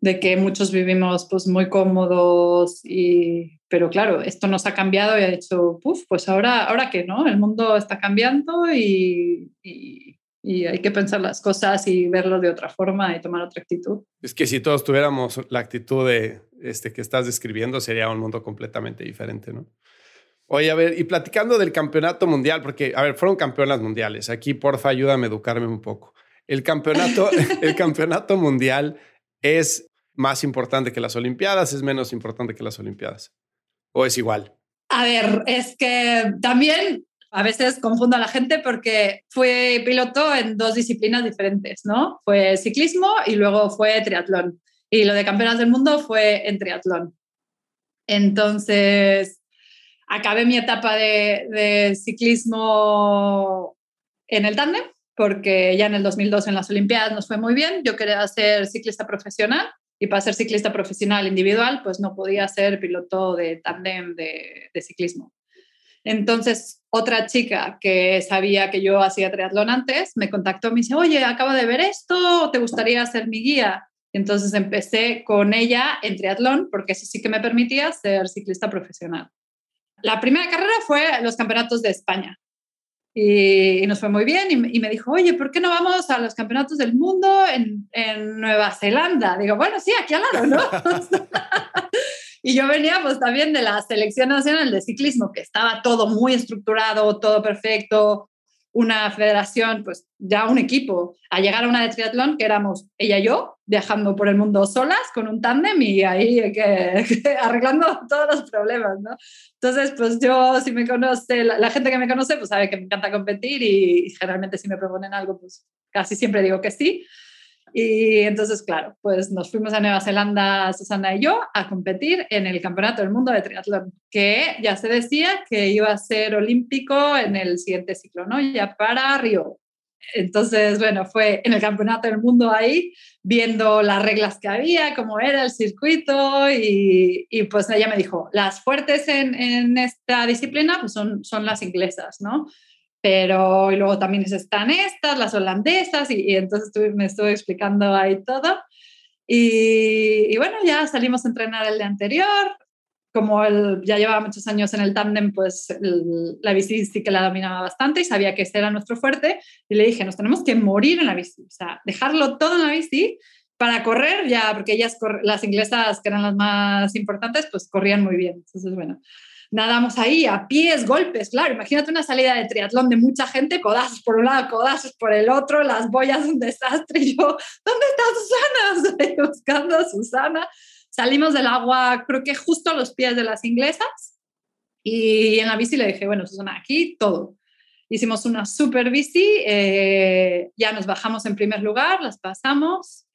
de que muchos vivimos pues muy cómodos y pero claro, esto nos ha cambiado y ha dicho, puf, pues ahora, ahora qué, ¿no? El mundo está cambiando y, y, hay que pensar las cosas y verlo de otra forma y tomar otra actitud. Es que si todos tuviéramos la actitud de este que estás describiendo, sería un mundo completamente diferente, ¿no? Oye, a ver, y platicando del campeonato mundial, porque, a ver, fueron campeonas mundiales. Aquí, porfa, ayúdame a educarme un poco. El campeonato, el campeonato mundial es más importante que las Olimpiadas, es menos importante que las Olimpiadas? ¿O es igual? A ver, es que también a veces confundo a la gente porque fue piloto en dos disciplinas diferentes, ¿no? Fue ciclismo y luego fue triatlón. Y lo de campeonas del mundo fue en triatlón. Entonces, acabé mi etapa de, ciclismo en el tándem porque ya en el 2002 en las Olimpiadas nos fue muy bien. Yo quería ser ciclista profesional y para ser ciclista profesional individual, pues no podía ser piloto de tándem de, ciclismo. Entonces, otra chica que sabía que yo hacía triatlón antes me contactó, me dice, oye, acabo de ver esto, ¿te gustaría ser mi guía? Entonces empecé con ella en triatlón, porque eso sí que me permitía ser ciclista profesional. La primera carrera fue los campeonatos de España y, nos fue muy bien y, me dijo, oye, ¿por qué no vamos a los campeonatos del mundo en, en Nueva Zelanda? Digo, bueno, sí, aquí al lado, ¿no? y yo venía pues también de la selección nacional de ciclismo, que estaba todo muy estructurado, todo perfecto, una federación, pues ya un equipo, a llegar a una de triatlón que éramos ella y yo, viajando por el mundo solas con un tándem y ahí que, arreglando todos los problemas, ¿no? Entonces, pues yo, si me conoce, la, gente que me conoce, pues sabe que me encanta competir y, generalmente si me proponen algo, pues casi siempre digo que sí. Y entonces, claro, pues nos fuimos a Nueva Zelanda, Susana y yo, a competir en el Campeonato del Mundo de Triatlón, que ya se decía que iba a ser olímpico en el siguiente ciclo, ¿no? Ya para Río. Entonces, bueno, fue en el Campeonato del Mundo ahí, viendo las reglas que había, cómo era el circuito, y, y pues ella me dijo, las fuertes en, en esta disciplina pues son, son las inglesas, ¿no? Pero y luego también están estas, las holandesas, y, entonces me estuve explicando ahí todo. Y, y, bueno, ya salimos a entrenar el día anterior. Como él ya llevaba muchos años en el tándem, pues la bici sí que la dominaba bastante y sabía que este era nuestro fuerte. Y le dije, nos tenemos que morir en la bici, o sea, dejarlo todo en la bici para correr ya, porque ellas, las inglesas, que eran las más importantes, pues corrían muy bien. Entonces, bueno, nadamos ahí a pies, golpes, claro, imagínate una salida de triatlón de mucha gente, codazos por un lado, codazos por el otro, las boyas un desastre, y yo, ¿dónde está Susana? Estoy buscando a Susana. Salimos del agua, creo que justo a los pies de las inglesas, y en la bici le dije, bueno, Susana, aquí todo. Hicimos una super bici, eh, ya nos bajamos en primer lugar, las pasamos,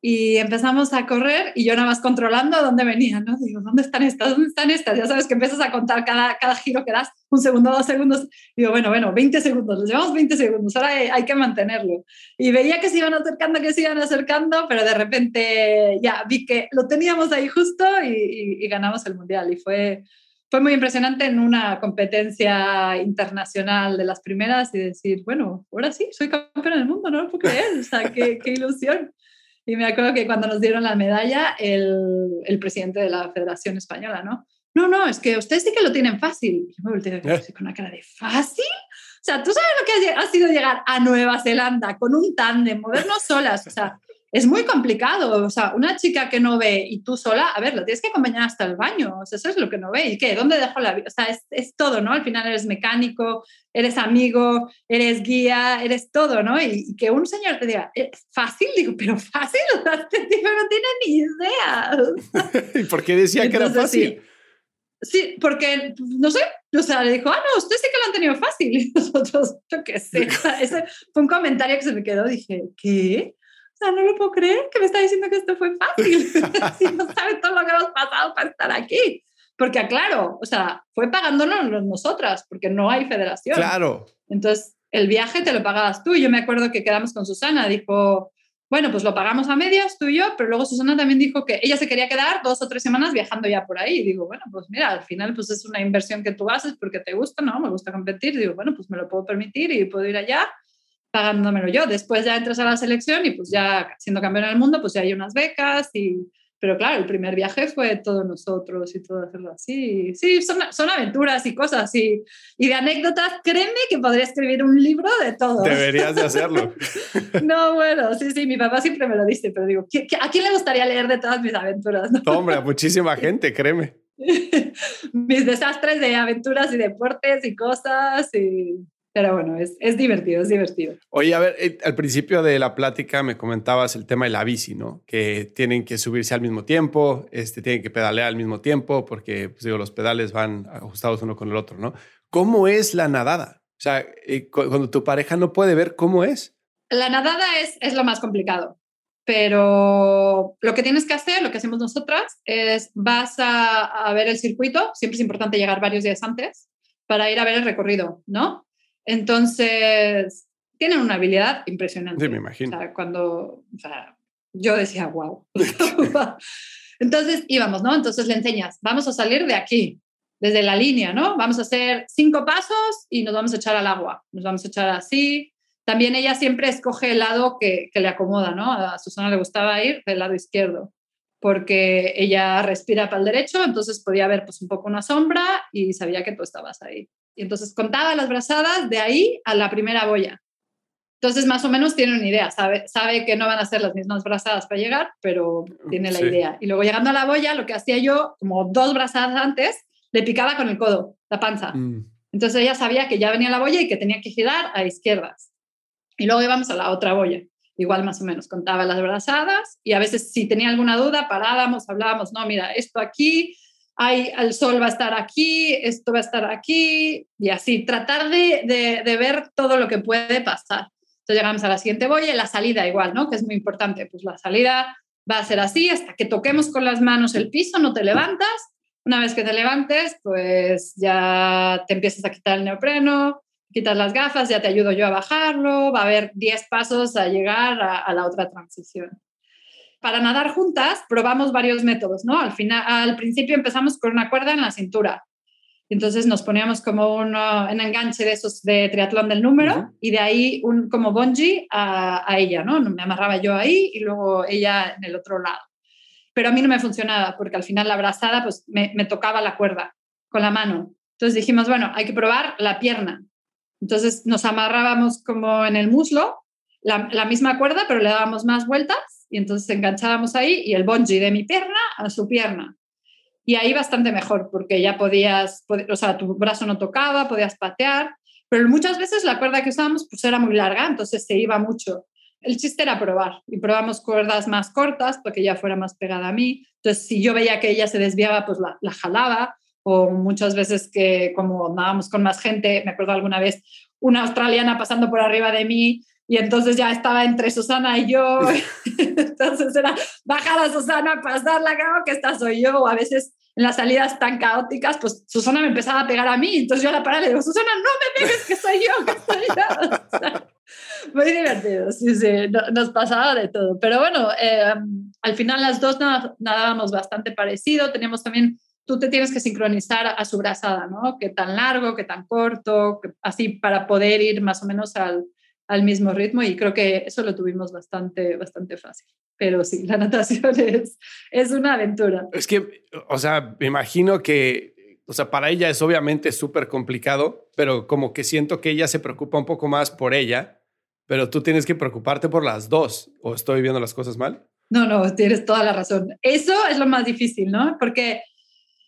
y empezamos a correr y yo nada más controlando a dónde venían, ¿no? Digo, ¿dónde están estas? ¿Dónde están estas? Ya sabes que empiezas a contar cada, cada giro que das, un segundo, dos segundos. Digo, bueno, bueno, 20 segundos, les llevamos 20 segundos, ahora hay, que mantenerlo. Y veía que se iban acercando, que se iban acercando, pero de repente ya vi que lo teníamos ahí justo y, y, ganamos el mundial. Y fue, fue muy impresionante en una competencia internacional de las primeras y decir, bueno, ahora sí, soy campeona del mundo, no lo puedo creer, o sea, qué, qué ilusión. Y me acuerdo que cuando nos dieron la medalla, el, el, presidente de la Federación Española, ¿no? No, no, es que ustedes sí que lo tienen fácil. yo me volteé con una cara de ¿fácil? O sea, ¿tú sabes lo que ha sido llegar a Nueva Zelanda con un tándem, movernos solas? O sea, es muy complicado. O sea, una chica que no ve y tú sola, a ver, lo tienes que acompañar hasta el baño. O sea, eso es lo que no ve. ¿Y qué? ¿Dónde dejo la vida? O sea, es, es, todo, ¿no? Al final eres mecánico, eres amigo, eres guía, eres todo, ¿no? Y, que un señor te diga, ¿es fácil? Digo, pero fácil, o sea, este tipo no tiene ni idea. ¿Y por qué decía que era fácil? Sí. porque, no sé, o sea, le dijo, ah, no, usted sí que lo han tenido fácil. Y nosotros, yo qué sé, ese fue un comentario que se me quedó. Dije, ¿qué? O sea, no lo puedo creer que me está diciendo que esto fue fácil. si no sabes todo lo que hemos pasado para estar aquí. Porque, claro, o sea, fue pagándonos nosotras, porque no hay federación. Claro. Entonces, el viaje te lo pagabas tú. Yo me acuerdo que quedamos con Susana, dijo, bueno, pues lo pagamos a medias, tú y yo, pero luego Susana también dijo que ella se quería quedar dos o tres semanas viajando ya por ahí. Y digo, bueno, pues mira, al final pues es una inversión que tú haces porque te gusta, ¿no? Me gusta competir. digo, bueno, pues me lo puedo permitir y puedo ir allá pagándomelo yo. Después ya entras a la selección y pues ya siendo campeón del mundo, pues ya hay unas becas y... Pero claro, el primer viaje fue todos nosotros y todo hacerlo así. Sí, son, son aventuras y cosas y, y de anécdotas, créeme que podría escribir un libro de todo. Deberías de hacerlo. no, bueno, sí, sí, mi papá siempre me lo dice, pero digo, ¿a quién le gustaría leer de todas mis aventuras? No? Hombre, a muchísima gente, créeme. mis desastres de aventuras y deportes y cosas y pero bueno, es, es, divertido, es divertido. Oye, a ver, eh, al principio de la plática me comentabas el tema de la bici, ¿no? Que tienen que subirse al mismo tiempo, este, tienen que pedalear al mismo tiempo, porque, pues digo, los pedales van ajustados uno con el otro, ¿no? ¿Cómo es la nadada? O sea, eh, cuando tu pareja no puede ver, ¿cómo es? La nadada es, es lo más complicado, pero lo que tienes que hacer, lo que hacemos nosotras, es vas a, a ver el circuito, siempre es importante llegar varios días antes para ir a ver el recorrido, ¿no? Entonces, tienen una habilidad impresionante. Sí, me imagino. O sea, cuando, o sea, yo decía, wow. Entonces íbamos, ¿no? Entonces le enseñas, vamos a salir de aquí, desde la línea, ¿no? Vamos a hacer cinco pasos y nos vamos a echar al agua. Nos vamos a echar así. También ella siempre escoge el lado que, que le acomoda, ¿no? A Susana le gustaba ir del lado izquierdo porque ella respira para el derecho, entonces podía ver pues un poco una sombra y sabía que tú estabas ahí. Y entonces contaba las brazadas de ahí a la primera boya. Entonces más o menos tiene una idea, sabe, sabe que no van a ser las mismas brazadas para llegar, pero tiene la idea. Y luego llegando a la boya, lo que hacía yo, como dos brazadas antes, le picaba con el codo, la panza. Mm. Entonces ella sabía que ya venía la boya y que tenía que girar a izquierdas. Y luego íbamos a la otra boya igual más o menos contaba las brazadas y a veces si tenía alguna duda parábamos, hablábamos, no, mira, esto aquí, hay, el sol va a estar aquí, esto va a estar aquí y así, tratar de, de, ver todo lo que puede pasar. Entonces llegamos a la siguiente boya y la salida igual, ¿no? Que es muy importante. Pues la salida va a ser así hasta que toquemos con las manos el piso, no te levantas. Una vez que te levantes, pues ya te empiezas a quitar el neopreno, quitas las gafas, ya te ayudo yo a bajarlo, va a haber 10 pasos a llegar a, la otra transición. Para nadar juntas probamos varios métodos, ¿no? Al, final, al principio empezamos con una cuerda en la cintura. Entonces nos poníamos como un, enganche de esos de triatlón del número y de ahí un como bungee a, a, ella, ¿no? Me amarraba yo ahí y luego ella en el otro lado. Pero a mí no me funcionaba porque al final la abrazada pues me, me tocaba la cuerda con la mano. Entonces dijimos, bueno, hay que probar la pierna. Entonces nos amarrábamos como en el muslo, la, misma cuerda, pero le dábamos más vueltas y entonces enganchábamos ahí y el bungee de mi pierna a su pierna. Y ahí bastante mejor, porque ya podías, o sea, tu brazo no tocaba, podías patear, pero muchas veces la cuerda que usábamos pues era muy larga, entonces se iba mucho. El chiste era probar y probamos cuerdas más cortas para que ya fuera más pegada a mí. Entonces, si yo veía que ella se desviaba, pues la jalaba o muchas veces que como andábamos con más gente, me acuerdo alguna vez una australiana pasando por arriba de mí y entonces ya estaba entre Susana y yo, entonces era bajar a Susana, pasarla, claro que esta soy yo, o a veces en las salidas tan caóticas, pues Susana me empezaba a pegar a mí, entonces yo a la parada le digo, Susana, no me pegues, que soy yo, que soy yo. muy divertido, sí, sí, nos pasaba de todo. Pero bueno, eh, al final las dos nadábamos bastante parecido, teníamos también tú te tienes que sincronizar a su brazada, ¿no? Qué tan largo, qué tan corto, así para poder ir más o menos al, al, mismo ritmo y creo que eso lo tuvimos bastante, bastante fácil. Pero sí, la natación es, es una aventura. Es que, o sea, me imagino que, o sea, para ella es obviamente súper complicado, pero como que siento que ella se preocupa un poco más por ella, pero tú tienes que preocuparte por las dos, ¿o estoy viendo las cosas mal? No, no, tienes toda la razón. Eso es lo más difícil, ¿no? Porque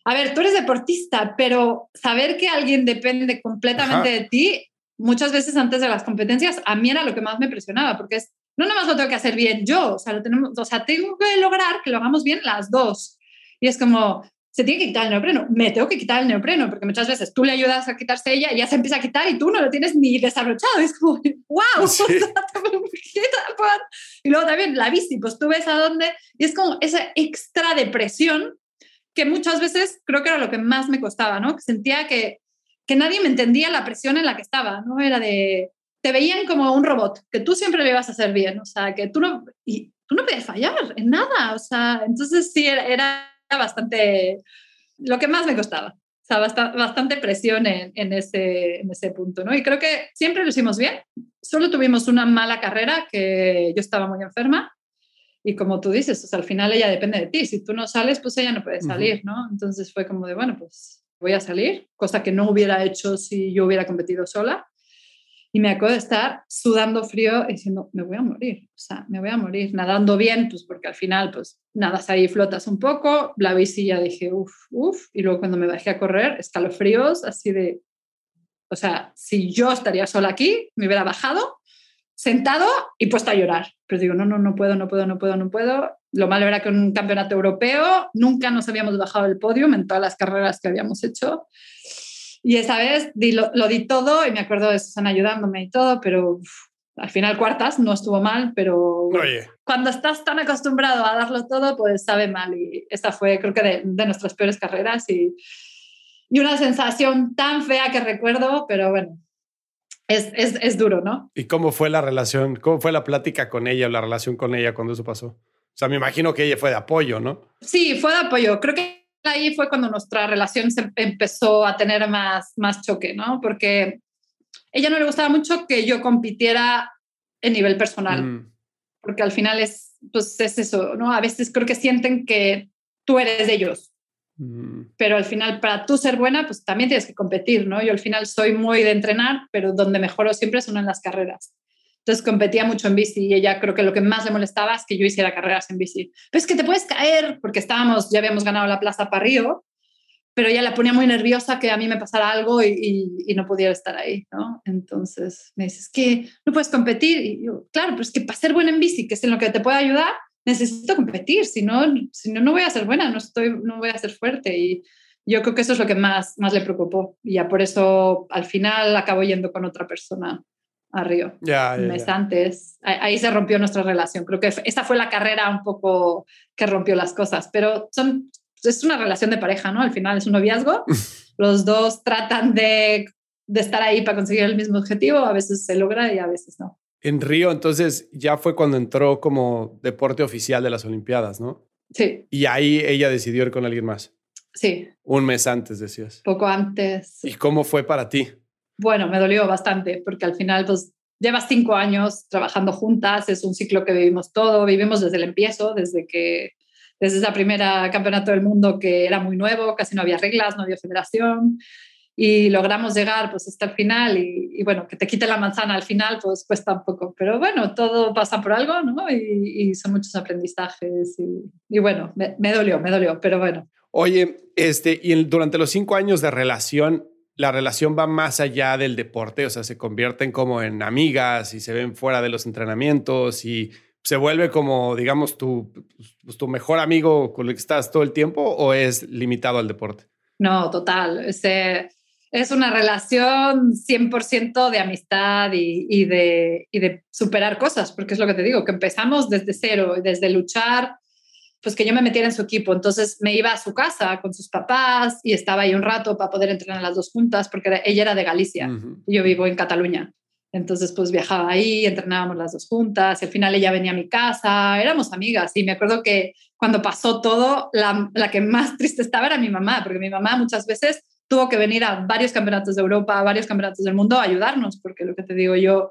a ver, tú eres deportista, pero saber que alguien depende completamente de ti, muchas veces antes de las competencias, a mí era lo que más me presionaba, porque es, no nada más lo tengo que hacer bien yo, o sea, lo tenemos, o sea, tengo que lograr que lo hagamos bien las dos. Y es como, se tiene que quitar el neopreno, me tengo que quitar el neopreno, porque muchas veces tú le ayudas a quitarse ella y ya se empieza a quitar y tú no lo tienes ni desabrochado. Es como, wow, y luego también la bici, pues tú ves a dónde, y es como esa extra depresión que muchas veces creo que era lo que más me costaba, ¿no? Sentía que, que nadie me entendía la presión en la que estaba, ¿no? Era de, te veían como un robot, que tú siempre lo ibas a hacer bien, o sea, que tú no, y tú no podías fallar en nada, o sea, entonces sí, era, bastante, lo que más me costaba, o sea, bastante presión en, en, ese, en ese punto, ¿no? Y creo que siempre lo hicimos bien, solo tuvimos una mala carrera, que yo estaba muy enferma, y como tú dices, al final ella depende de ti. Si tú no sales, pues ella no puede salir, ¿no? Entonces fue como de, bueno, pues voy a salir, cosa que no hubiera hecho si yo hubiera competido sola. Y me acuerdo de estar sudando frío y diciendo, me voy a morir, o sea, me voy a morir, nadando bien, pues porque al final, pues nadas ahí, flotas un poco, la bici ya dije, uff, uff, y luego cuando me bajé a correr, escalofríos, así de, o sea, si yo estaría sola aquí, me hubiera bajado sentado y puesto a llorar. Pero digo, no, no, no puedo, no puedo, no puedo, no puedo. Lo malo era que en un campeonato europeo nunca nos habíamos bajado el podio en todas las carreras que habíamos hecho. Y esa vez lo, di todo y me acuerdo de Susana ayudándome y todo, pero al final cuartas no estuvo mal, pero cuando estás tan acostumbrado a darlo todo, pues sabe mal. Y esta fue, creo que, de, de nuestras peores carreras y, y una sensación tan fea que recuerdo, pero bueno, es, es, es, duro, ¿no? ¿Y cómo fue la relación? ¿Cómo fue la plática con ella, la relación con ella cuando eso pasó? O sea, me imagino que ella fue de apoyo, ¿no? Sí, fue de apoyo. Creo que ahí fue cuando nuestra relación se empezó a tener más, más choque, ¿no? Porque ella no le gustaba mucho que yo compitiera en nivel personal, mm. porque al final es, pues es eso, ¿no? A veces creo que sienten que tú eres de ellos. Pero al final, para tú ser buena, pues también tienes que competir, ¿no? Yo al final soy muy de entrenar, pero donde mejoro siempre son en las carreras. Entonces competía mucho en bici y ella creo que lo que más le molestaba es que yo hiciera carreras en bici. Pero es que te puedes caer, porque estábamos, ya habíamos ganado la plaza para Río, pero ella la ponía muy nerviosa que a mí me pasara algo y, no pudiera estar ahí, ¿no? Entonces me dices que no puedes competir. Y yo, claro, pero es que para ser buena en bici, que es en lo que te puede ayudar, necesito competir, si no, si no, no voy a ser buena, no, estoy, no voy a ser fuerte. Y yo creo que eso es lo que más, más le preocupó. Y ya por eso al final acabo yendo con otra persona a Río. Ya, un mes antes. Ahí se rompió nuestra relación. Creo que esa fue la carrera un poco que rompió las cosas, pero son, es una relación de pareja, ¿no? Al final es un noviazgo. Los dos tratan de, de estar ahí para conseguir el mismo objetivo. A veces se logra y a veces no. En Río, entonces, ya fue cuando entró como deporte oficial de las Olimpiadas, ¿no? Sí. Y ahí ella decidió ir con alguien más. Sí. Un mes antes, decías. Poco antes. ¿Y cómo fue para ti? Bueno, me dolió bastante porque al final, pues, llevas cinco años trabajando juntas, es un ciclo que vivimos todo, vivimos desde el empiezo, desde que, desde esa primera campeonato del mundo que era muy nuevo, casi no había reglas, no había federación y logramos llegar pues hasta el final y, bueno, que te quite la manzana al final pues cuesta un poco, pero bueno, todo pasa por algo, ¿no? Y, son muchos aprendizajes y, bueno, me, me, dolió, me dolió, pero bueno. Oye, este, y durante los cinco años de relación, la relación va más allá del deporte, o sea, se convierten como en amigas y se ven fuera de los entrenamientos y se vuelve como, digamos, tu, pues, tu mejor amigo con el que estás todo el tiempo o es limitado al deporte? No, total. Ese, es una relación 100% de amistad y, de, de superar cosas, porque es lo que te digo, que empezamos desde cero, desde luchar, pues que yo me metiera en su equipo. Entonces me iba a su casa con sus papás y estaba ahí un rato para poder entrenar las dos juntas, porque ella era de Galicia y yo vivo en Cataluña. Entonces, pues viajaba ahí, entrenábamos las dos juntas, y al final ella venía a mi casa, éramos amigas. Y me acuerdo que cuando pasó todo, la, la que más triste estaba era mi mamá, porque mi mamá muchas veces tuvo que venir a varios campeonatos de Europa, a varios campeonatos del mundo a ayudarnos, porque lo que te digo yo,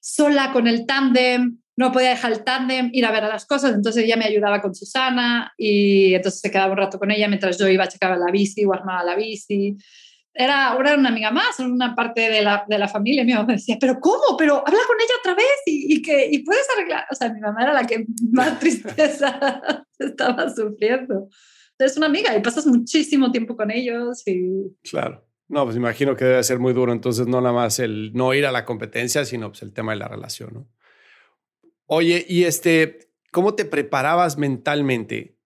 sola con el tándem, no podía dejar el tándem, ir a ver a las cosas, entonces ella me ayudaba con Susana y entonces se quedaba un rato con ella mientras yo iba a checar la bici o armaba la bici. Era, era una amiga más, una parte de la, de la familia. Mi mamá me decía, ¿pero cómo? ¿Pero habla con ella otra vez y, y, que, y puedes arreglar? O sea, mi mamá era la que más tristeza estaba sufriendo es una amiga y pasas muchísimo tiempo con ellos y... Claro. No, pues imagino que debe ser muy duro. Entonces, no nada más el no ir a la competencia, sino pues el tema de la relación, ¿no? Oye, y este, ¿cómo te preparabas mentalmente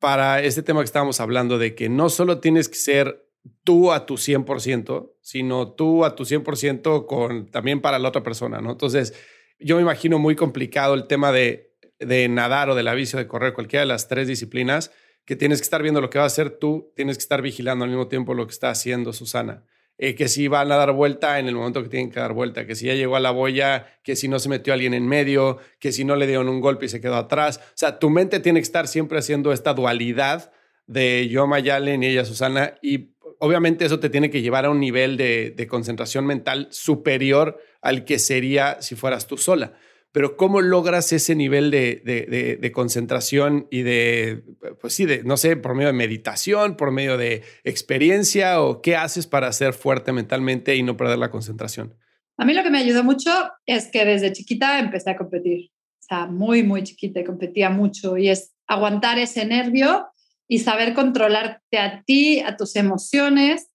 para este tema que estábamos hablando de que no solo tienes que ser tú a tu 100%, sino tú a tu 100% con, también para la otra persona, ¿no? Entonces, yo me imagino muy complicado el tema de, de nadar o de la bici de correr, cualquiera de las tres disciplinas, que tienes que estar viendo lo que va a hacer tú, tienes que estar vigilando al mismo tiempo lo que está haciendo Susana. Eh, que si van a dar vuelta en el momento que tienen que dar vuelta, que si ya llegó a la boya, que si no se metió alguien en medio, que si no le dieron un golpe y se quedó atrás. O sea, tu mente tiene que estar siempre haciendo esta dualidad de yo Mayalen y ella Susana y obviamente eso te tiene que llevar a un nivel de, de concentración mental superior al que sería si fueras tú sola pero ¿cómo logras ese nivel de, concentración y de, pues sí, de, no sé, por medio de meditación, por medio de experiencia o qué haces para ser fuerte mentalmente y no perder la concentración? A mí lo que me ayudó mucho es que desde chiquita empecé a competir, o sea, muy, muy chiquita y competía mucho y es aguantar ese nervio y saber controlarte a ti, a tus emociones.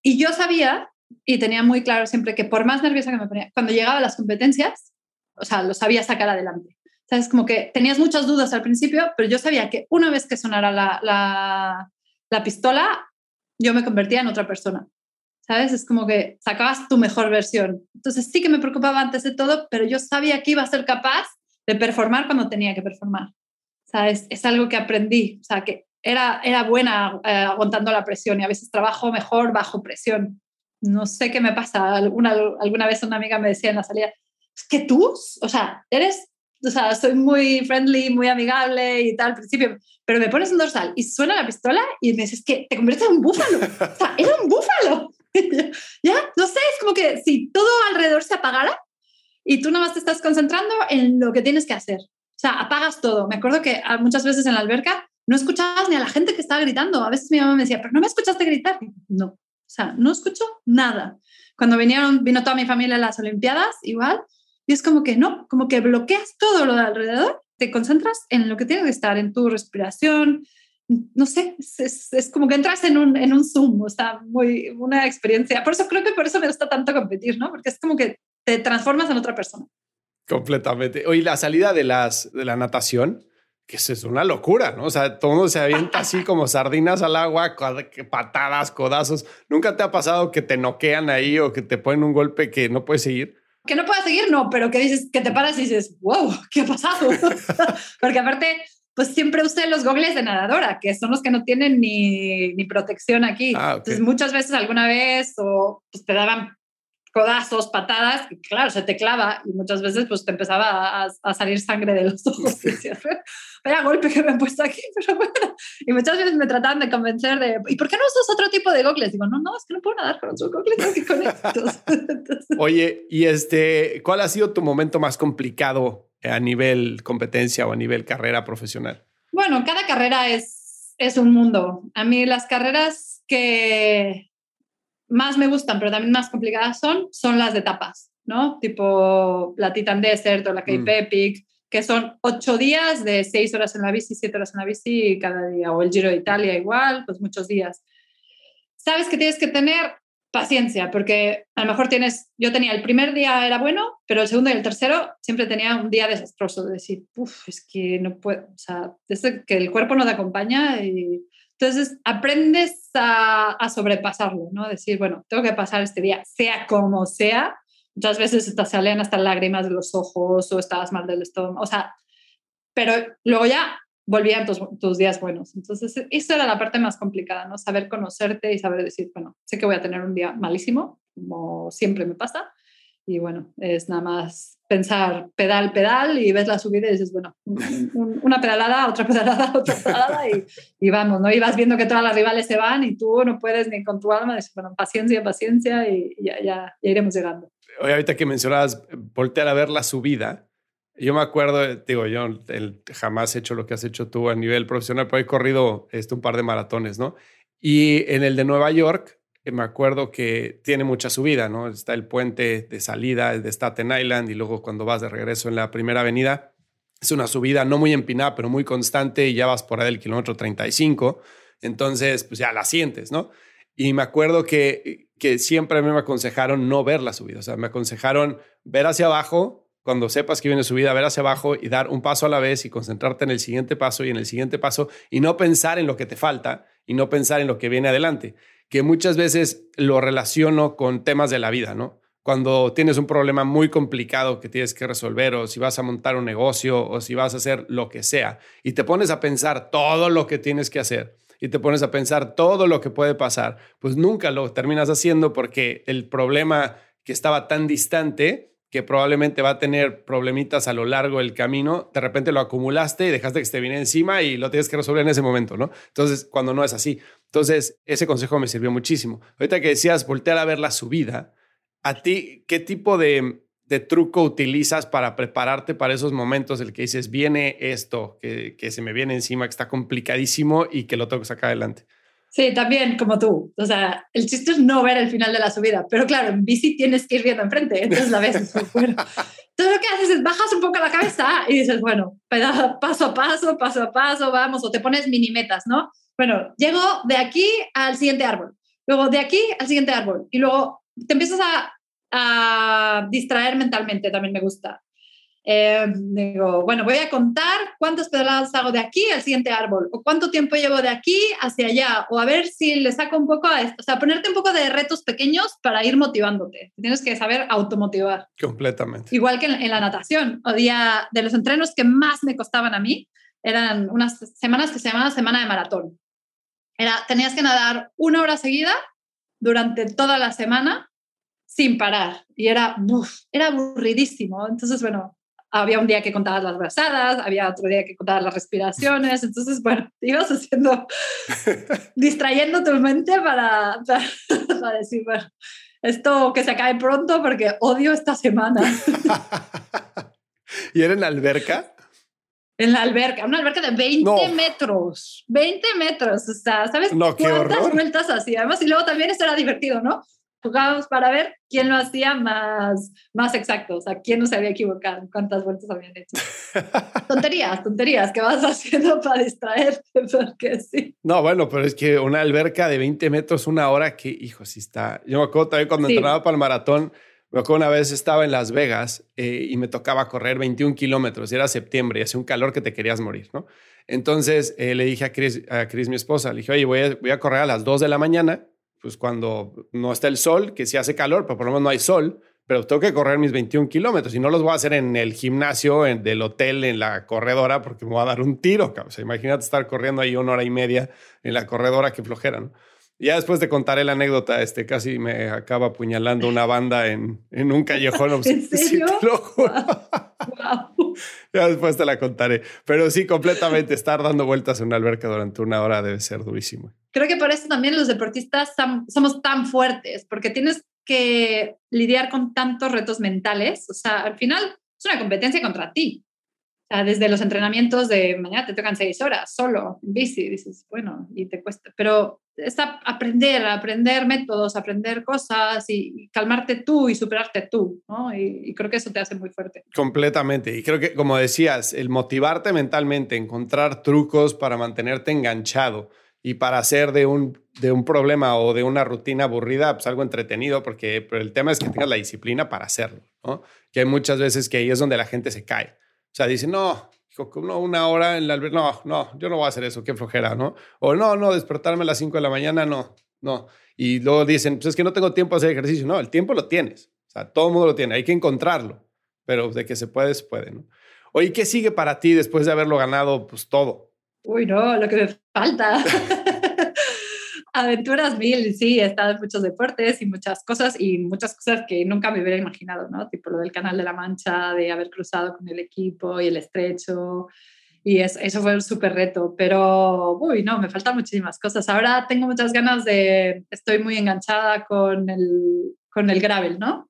Y yo sabía y tenía muy claro siempre que por más nerviosa que me ponía, cuando llegaba a las competencias, o sea, lo sabía sacar adelante. ¿Sabes? Como que tenías muchas dudas al principio, pero yo sabía que una vez que sonara la, la, la pistola, yo me convertía en otra persona. ¿Sabes? Es como que sacabas tu mejor versión. Entonces sí que me preocupaba antes de todo, pero yo sabía que iba a ser capaz de performar cuando tenía que performar. ¿Sabes? Es algo que aprendí. O sea, que era, era buena eh, aguantando la presión y a veces trabajo mejor bajo presión. No sé qué me pasa. Alguna, alguna vez una amiga me decía en la salida, es que tú, o sea, eres, o sea, soy muy friendly, muy amigable y tal al principio, pero me pones un dorsal y suena la pistola y me dices que te conviertes en un búfalo. O sea, era un búfalo. ya, no sé, es como que si todo alrededor se apagara y tú nada más te estás concentrando en lo que tienes que hacer. O sea, apagas todo. Me acuerdo que muchas veces en la alberca no escuchabas ni a la gente que estaba gritando. A veces mi mamá me decía, pero no me escuchaste gritar. No, o sea, no escucho nada. Cuando vinieron, vino toda mi familia a las Olimpiadas, igual, y es como que no, como que bloqueas todo lo de alrededor, te concentras en lo que tienes que estar, en tu respiración, no sé, es, es, como que entras en un, en un Zoom, o sea, muy, una experiencia. Por eso creo que por eso me gusta tanto competir, ¿no? Porque es como que te transformas en otra persona. Completamente. Oye, la salida de, las, de la natación, que es una locura, ¿no? O sea, todo mundo se avienta así como sardinas al agua, patadas, codazos. ¿Nunca te ha pasado que te noquean ahí o que te ponen un golpe que no puedes seguir? Que no puedas seguir, no, pero que dices, que te paras y dices, wow, ¿qué ha pasado? Porque aparte, pues siempre usé los gogles de nadadora, que son los que no tienen ni, ni protección aquí. Ah. Entonces, muchas veces, alguna vez, o pues te daban codazos, patadas, y claro, se te clava y muchas veces pues te empezaba a, a salir sangre de los ojos. Y decías, vaya golpe que me han puesto aquí, pero bueno. Y muchas veces me trataban de convencer de, ¿y por qué no usas otro tipo de gogles? Digo, no, no, es que no puedo nadar con otros gogles, que con estos. Entonces, Oye, y este, ¿cuál ha sido tu momento más complicado a nivel competencia o a nivel carrera profesional? Bueno, cada carrera es, es un mundo. A mí las carreras que más me gustan, pero también más complicadas son, son las de etapas, ¿no? Tipo la Titan Desert o la Cape Mm. Epic, que son ocho días de seis horas en la bici, siete horas en la bici cada día, o el Giro de Italia igual, pues muchos días. Sabes que tienes que tener paciencia, porque a lo mejor tienes, yo tenía el primer día era bueno, pero el segundo y el tercero siempre tenía un día desastroso, de decir, uff, es que no puedo, o sea, desde que el cuerpo no te acompaña y entonces aprendes a, a sobrepasarlo, ¿no? Decir, bueno, tengo que pasar este día, sea como sea, muchas veces te salen hasta lágrimas de los ojos o estabas mal del estómago, o sea, pero luego ya volvían tus, tus, días buenos. Entonces, eso era la parte más complicada, ¿no? Saber conocerte y saber decir, bueno, sé que voy a tener un día malísimo, como siempre me pasa, y bueno, es nada más pensar pedal, pedal y ves la subida y dices, bueno, un, una pedalada, otra pedalada, otra pedalada y, y, vamos, ¿no? Y vas viendo que todas las rivales se van y tú no puedes ni con tu alma, dices, bueno, paciencia, paciencia y ya, ya, ya iremos llegando. Oye, ahorita que mencionabas voltear a ver la subida, yo me acuerdo, digo, yo el, jamás he hecho lo que has hecho tú a nivel profesional, pero he corrido este, un par de maratones, ¿no? Y en el de Nueva York, me acuerdo que tiene mucha subida, ¿no? Está el puente de salida de Staten Island y luego cuando vas de regreso en la primera avenida, es una subida no muy empinada, pero muy constante y ya vas por ahí del kilómetro 35. Entonces, pues ya la sientes, ¿no? Y me acuerdo que, que siempre a mí me aconsejaron no ver la subida, o sea, me aconsejaron ver hacia abajo, cuando sepas que viene subida, ver hacia abajo y dar un paso a la vez y concentrarte en el siguiente paso y en el siguiente paso y no pensar en lo que te falta y no pensar en lo que viene adelante, que muchas veces lo relaciono con temas de la vida, ¿no? Cuando tienes un problema muy complicado que tienes que resolver o si vas a montar un negocio o si vas a hacer lo que sea y te pones a pensar todo lo que tienes que hacer y te pones a pensar todo lo que puede pasar, pues nunca lo terminas haciendo porque el problema que estaba tan distante que probablemente va a tener problemitas a lo largo del camino, de repente lo acumulaste y dejaste que se te viniera encima y lo tienes que resolver en ese momento, ¿no? Entonces, cuando no es así. Entonces, ese consejo me sirvió muchísimo. Ahorita que decías voltear a ver la subida, ¿a ti qué tipo de, truco utilizas para prepararte para esos momentos el que dices, viene esto, que, que se me viene encima, que está complicadísimo y que lo tengo que sacar adelante? Sí, también como tú. O sea, el chiste es no ver el final de la subida, pero claro, en bici tienes que ir viendo enfrente, entonces la ves. bueno. Entonces lo que haces es bajas un poco la cabeza y dices, bueno, paso a paso, paso a paso, vamos, o te pones mini metas, ¿no? Bueno, llego de aquí al siguiente árbol, luego de aquí al siguiente árbol y luego te empiezas a distraer mentalmente, también me gusta. Eh, digo, bueno, voy a contar cuántas pedaladas hago de aquí al siguiente árbol, o cuánto tiempo llevo de aquí hacia allá, o a ver si le saco un poco a esto, o sea, ponerte un poco de retos pequeños para ir motivándote. Tienes que saber automotivar. Completamente. Igual que en, en la natación, día de los entrenos que más me costaban a mí, eran unas semanas que se llamaban semana de maratón. Era, tenías que nadar una hora seguida durante toda la semana sin parar. Y era, uf, era aburridísimo. Entonces, bueno, había un día que contabas las brazadas, había otro día que contabas las respiraciones, entonces, bueno, te ibas haciendo, distrayendo tu mente para, para, para, decir, bueno, esto que se acabe pronto porque odio esta semana. ¿Y era en la alberca? En la alberca, una alberca de 20 no. metros, 20 metros, o sea, ¿sabes no, cuántas horror. vueltas hacíamos? Y luego también esto era divertido, ¿no? Jugábamos para ver quién lo hacía más, más exacto, o sea, quién no se había equivocado, cuántas vueltas habían hecho. tonterías, tonterías que vas haciendo para distraerte, porque sí. No, bueno, pero es que una alberca de 20 metros, una hora, que hijo, sí está. Yo me acuerdo también cuando sí. entrenaba para el maratón, me acuerdo una vez estaba en Las Vegas eh, y me tocaba correr 21 kilómetros, y era septiembre y hacía un calor que te querías morir, ¿no? Entonces eh, le dije a Chris, a Chris, mi esposa, le dije, oye, voy a, voy a correr a las 2 de la mañana pues cuando no está el sol, que sí hace calor, pero por lo menos no hay sol, pero tengo que correr mis 21 kilómetros y no los voy a hacer en el gimnasio en, del hotel, en la corredora, porque me voy a dar un tiro. Imagínate estar corriendo ahí una hora y media en la corredora, que flojera. ¿no? Ya después te contaré la anécdota, este, casi me acaba apuñalando una banda en, en un callejón. ¿En serio? Ya después te la contaré. Pero sí, completamente, estar dando vueltas en una alberca durante una hora debe ser durísimo. Creo que por eso también los deportistas somos tan fuertes, porque tienes que lidiar con tantos retos mentales. O sea, al final es una competencia contra ti. Desde los entrenamientos de mañana te tocan seis horas solo en bici, dices, bueno, y te cuesta. Pero es aprender, aprender métodos, aprender cosas y, calmarte tú y superarte tú, ¿no? Y, y, creo que eso te hace muy fuerte. Completamente. Y creo que, como decías, el motivarte mentalmente, encontrar trucos para mantenerte enganchado y para hacer de un, de un problema o de una rutina aburrida, pues algo entretenido, porque pero el tema es que tengas la disciplina para hacerlo, ¿no? Que hay muchas veces que ahí es donde la gente se cae. O sea, dice, no, no, una hora en la alberca, no, no, yo no voy a hacer eso, qué flojera, ¿no? O no, no, despertarme a las 5 de la mañana, no, no. Y luego dicen, pues es que no tengo tiempo a hacer ejercicio. No, el tiempo lo tienes. O sea, todo el mundo lo tiene, hay que encontrarlo, pero de que se puede, se puede, ¿no? Oye, ¿qué sigue para ti después de haberlo ganado, pues todo? Uy, no, lo que me falta. Aventuras mil, sí, he estado en muchos deportes y muchas cosas y muchas cosas que nunca me hubiera imaginado, ¿no? Tipo lo del Canal de la Mancha, de haber cruzado con el equipo y el estrecho. Y eso fue un súper reto, pero, uy, no, me faltan muchísimas cosas. Ahora tengo muchas ganas de, estoy muy enganchada con el, con el gravel, ¿no?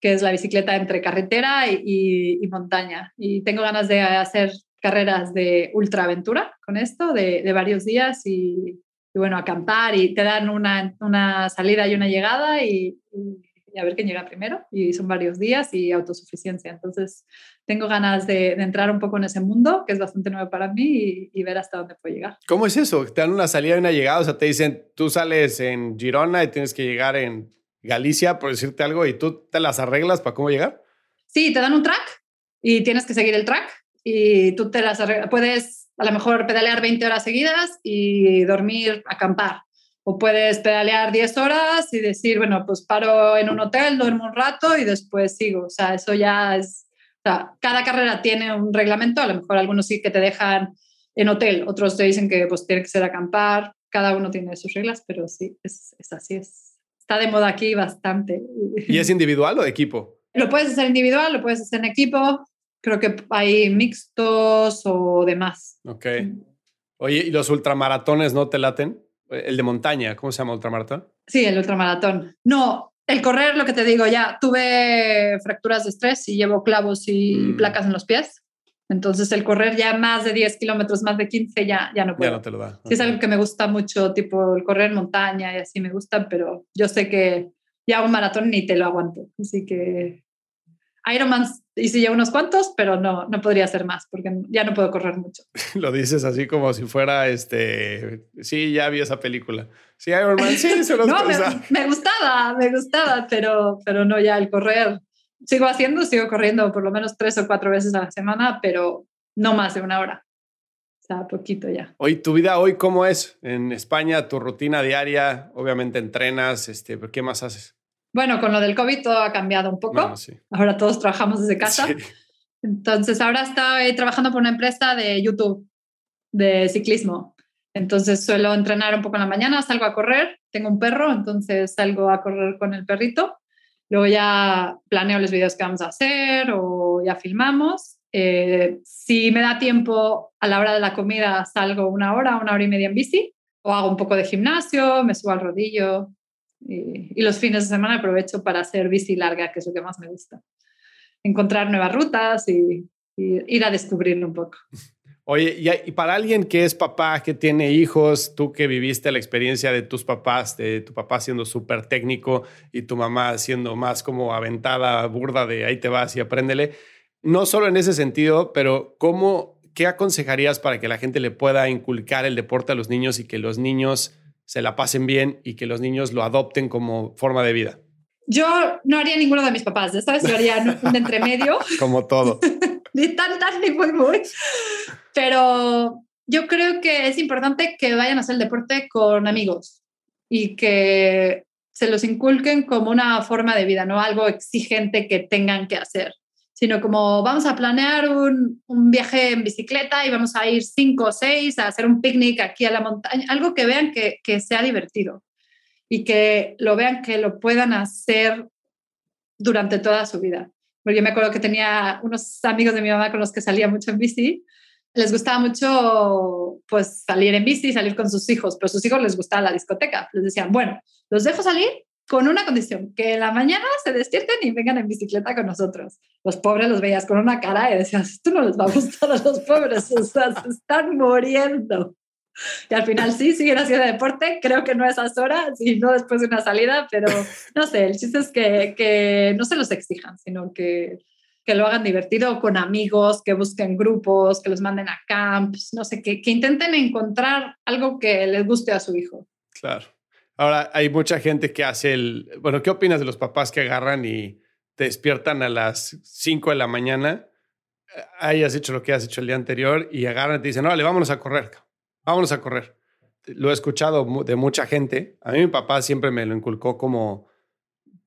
Que es la bicicleta entre carretera y, y montaña. Y tengo ganas de hacer carreras de ultraaventura con esto, de, de varios días y, bueno, acampar y te dan una, una salida y una llegada y, y, a ver quién llega primero. Y son varios días y autosuficiencia. Entonces, tengo ganas de, de, entrar un poco en ese mundo, que es bastante nuevo para mí, y, y, ver hasta dónde puedo llegar. ¿Cómo es eso? Te dan una salida y una llegada, o sea, te dicen, tú sales en Girona y tienes que llegar en Galicia, por decirte algo, y tú te las arreglas para cómo llegar. Sí, te dan un track y tienes que seguir el track y tú te las puedes a lo mejor pedalear 20 horas seguidas y dormir, acampar. O puedes pedalear 10 horas y decir, bueno, pues paro en un hotel, duermo un rato y después sigo. O sea, eso ya es, o sea, cada carrera tiene un reglamento, a lo mejor algunos sí que te dejan en hotel, otros te dicen que pues tiene que ser acampar, cada uno tiene sus reglas, pero sí, es, es así, es, está de moda aquí bastante. ¿Y es individual o de equipo? Lo puedes hacer individual, lo puedes hacer en equipo, Creo que hay mixtos o demás. Ok. Oye, ¿y los ultramaratones no te laten? El de montaña, ¿cómo se llama ultramaratón? Sí, el ultramaratón. No, el correr, lo que te digo, ya tuve fracturas de estrés y llevo clavos y mm. placas en los pies. Entonces el correr ya más de 10 kilómetros, más de 15, ya, ya no puedo. Ya no te lo da. Sí, es algo que me gusta mucho, tipo el correr en montaña y así me gusta, pero yo sé que ya un maratón ni te lo aguanto. Así que Ironman hice ya unos cuantos, pero no, no podría hacer más porque ya no puedo correr mucho. Lo dices así como si fuera este. Sí, ya vi esa película. Sí, Ironman, sí, se los no, me, me, gustaba, me gustaba, pero, pero no ya el correr. Sigo haciendo, sigo corriendo por lo menos tres o cuatro veces a la semana, pero no más de una hora. O sea, poquito ya. Hoy, tu vida hoy, ¿cómo es? En España, tu rutina diaria, obviamente entrenas, este, ¿qué más haces? Bueno, con lo del COVID todo ha cambiado un poco. Ahora todos trabajamos desde casa. Entonces, ahora estoy trabajando por una empresa de YouTube, de ciclismo. Entonces, suelo entrenar un poco en la mañana, salgo a correr, tengo un perro, entonces salgo a correr con el perrito. Luego ya planeo los videos que vamos a hacer o ya filmamos. Eh, si me da tiempo a la hora de la comida, salgo una hora, una hora y media en bici o hago un poco de gimnasio, me subo al rodillo, y, los fines de semana aprovecho para hacer bici larga, que es lo que más me gusta. Encontrar nuevas rutas y, ir a descubrirlo un poco. Oye, y, para alguien que es papá, que tiene hijos, tú que viviste la experiencia de tus papás, de tu papá siendo súper técnico y tu mamá siendo más como aventada, burda de ahí te vas y apréndele, no solo en ese sentido, pero ¿cómo, qué aconsejarías para que la gente le pueda inculcar el deporte a los niños y que los niños se la pasen bien y que los niños lo adopten como forma de vida? Yo no haría ninguno de mis papás, vez yo haría un entremedio. como todo. ni tan, tan, ni muy, muy. Pero yo creo que es importante que vayan a hacer el deporte con amigos y que se los inculquen como una forma de vida, no algo exigente que tengan que hacer, sino como vamos a planear un, un viaje en bicicleta y vamos a ir cinco o seis a hacer un picnic aquí a la montaña, algo que vean que, que sea divertido y que lo vean que lo puedan hacer durante toda su vida. Porque yo me acuerdo que tenía unos amigos de mi mamá con los que salía mucho en bici les gustaba mucho pues salir en bici, salir con sus hijos, pero a sus hijos les gustaba la discoteca. Les decían, bueno, los dejo salir con una condición, que en la mañana se despierten y vengan en bicicleta con nosotros. Los pobres los veías con una cara y decías, esto no les va a gustar a los pobres, o sea, se están muriendo. Y al final sí, siguen haciendo deporte, creo que no a esas horas y no después de una salida, pero no sé, el chiste es que, que no se los exijan, sino que que lo hagan divertido con amigos, que busquen grupos, que los manden a camps, no sé, que, que intenten encontrar algo que les guste a su hijo. Claro. Ahora, hay mucha gente que hace el... Bueno, ¿qué opinas de los papás que agarran y te despiertan a las 5 de la mañana? Hayas hecho lo que has hecho el día anterior y agarran y te dicen, vale, vámonos a correr. Vámonos a correr. Lo he escuchado de mucha gente. A mí mi papá siempre me lo inculcó como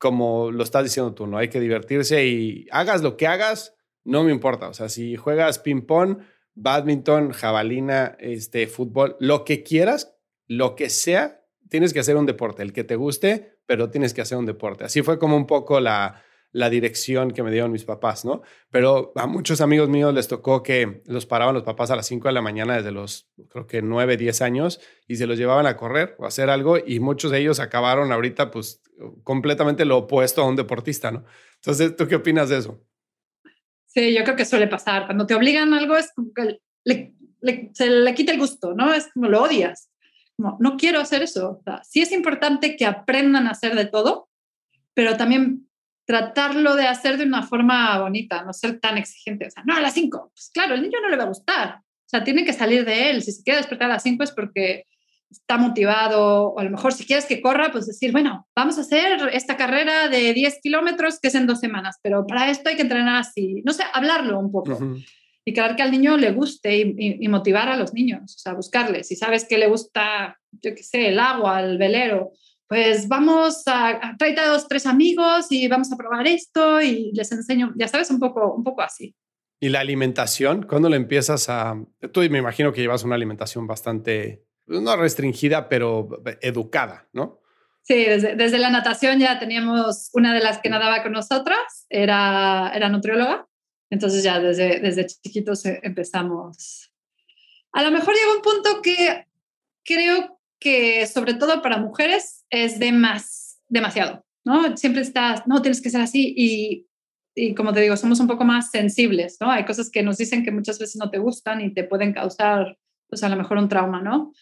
como lo estás diciendo tú, ¿no? Hay que divertirse y hagas lo que hagas, no me importa. O sea, si juegas ping-pong, badminton, jabalina, este, fútbol, lo que quieras, lo que sea, tienes que hacer un deporte, el que te guste, pero tienes que hacer un deporte. Así fue como un poco la, la dirección que me dieron mis papás, ¿no? Pero a muchos amigos míos les tocó que los paraban los papás a las 5 de la mañana desde los, creo que 9, 10 años y se los llevaban a correr o a hacer algo y muchos de ellos acabaron ahorita pues completamente lo opuesto a un deportista, ¿no? Entonces, ¿tú qué opinas de eso? Sí, yo creo que suele pasar. Cuando te obligan a algo es como que se le quita el gusto, ¿no? Es como lo odias. No, quiero hacer eso. O sí es importante que aprendan a hacer de todo, pero también tratarlo de hacer de una forma bonita, no ser tan exigente. O sea, no, a las 5. Pues claro, el niño no le va a gustar. O sea, tiene que salir de él. Si se quiere despertar a las 5 es porque está motivado, o a lo mejor si quieres que corra, pues decir, bueno, vamos a hacer esta carrera de 10 kilómetros que es en dos semanas, pero para esto hay que entrenar así. No sé, hablarlo un poco. Y crear que al niño le guste y, motivar a los niños, o sea, buscarles. Si sabes que le gusta, yo qué sé, el agua, el velero, pues vamos a, traer a dos, tres amigos y vamos a probar esto y les enseño, ya sabes, un poco, un poco así. ¿Y la alimentación? ¿Cuándo le empiezas a...? Tú me imagino que llevas una alimentación bastante, no restringida, pero educada, ¿no? Sí, desde, desde, la natación ya teníamos una de las que nadaba con nosotras, era, era nutrióloga, entonces ya desde, desde chiquitos e, empezamos. A lo mejor llegó un punto que creo que sobre todo para mujeres es de demasiado, ¿no? Siempre estás, no, tienes que ser así y, y, como te digo, somos un poco más sensibles, ¿no? Hay cosas que nos dicen que muchas veces no te gustan y te pueden causar, pues a lo mejor un trauma, ¿no?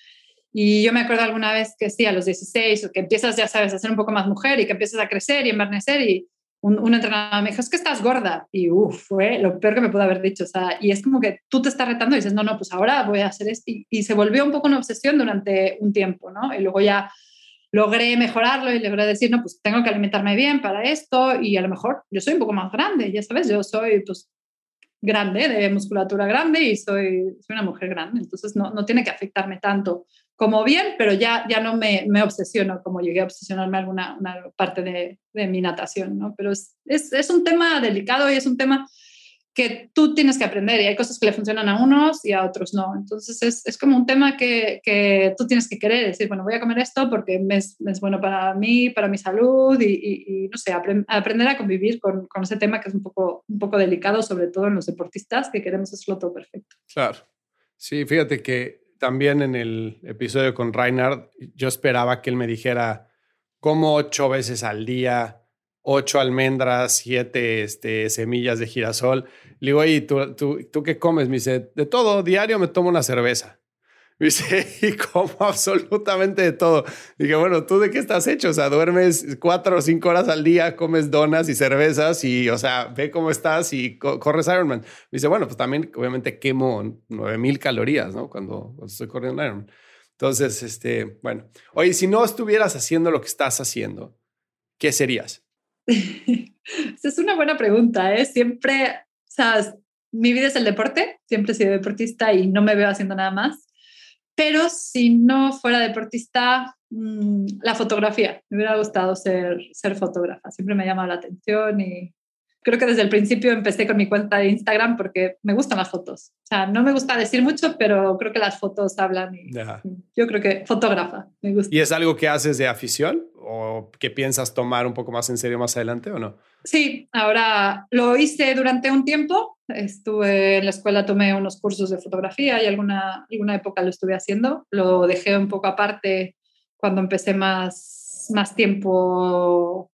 Y yo me acuerdo alguna vez que sí, a los 16, o que empiezas, ya sabes, a ser un poco más mujer y que empiezas a crecer y envernecer y un, entrenador me dijo, es que estás gorda. Y uff, fue lo peor que me pudo haber dicho. O sea, y es como que tú te estás retando y dices, no, no, pues ahora voy a hacer esto. Y, se volvió un poco una obsesión durante un tiempo, ¿no? Y luego ya logré mejorarlo y logré decir, no, pues tengo que alimentarme bien para esto y a lo mejor yo soy un poco más grande, ya sabes, yo soy pues grande, de musculatura grande y soy, soy una mujer grande, entonces no, no tiene que afectarme tanto como bien, pero ya, ya no me, me obsesiono como llegué a obsesionarme alguna una parte de, de, mi natación, ¿no? Pero es, es, es, un tema delicado y es un tema que tú tienes que aprender y hay cosas que le funcionan a unos y a otros no. Entonces es, es como un tema que, que, tú tienes que querer, decir, bueno, voy a comer esto porque es, bueno para mí, para mi salud y, y, no sé, aprender a convivir con, con, ese tema que es un poco, un poco delicado, sobre todo en los deportistas que queremos hacerlo todo perfecto. Claro. Sí, fíjate que también en el episodio con Reinhard, yo esperaba que él me dijera, como ocho veces al día, ocho almendras, siete este, semillas de girasol. Le digo, ¿y tú, tú, tú qué comes? Me dice, de todo, diario me tomo una cerveza. Dice, y como absolutamente de todo. Dije, bueno, ¿tú de qué estás hecho? O sea, duermes cuatro o cinco horas al día, comes donas y cervezas y, o sea, ve cómo estás y corres Ironman. Me dice, bueno, pues también obviamente quemo 9000 calorías, ¿no? Cuando, estoy corriendo Ironman. Entonces, este, bueno, oye, si no estuvieras haciendo lo que estás haciendo, ¿qué serías? es una buena pregunta, ¿eh? Siempre, o sea, mi vida es el deporte, siempre he sido deportista y no me veo haciendo nada más. Pero si no fuera deportista, Mm, la fotografía. Me hubiera gustado ser, ser fotógrafa. Siempre me ha llamado la atención y creo que desde el principio empecé con mi cuenta de Instagram porque me gustan las fotos. O sea, no me gusta decir mucho, pero creo que las fotos hablan. Y yo creo que fotógrafa, me gusta. ¿Y es algo que haces de afición o que piensas tomar un poco más en serio más adelante o no? Sí, ahora lo hice durante un tiempo. Estuve en la escuela, tomé unos cursos de fotografía y alguna, alguna época lo estuve haciendo. Lo dejé un poco aparte cuando empecé más, más tiempo,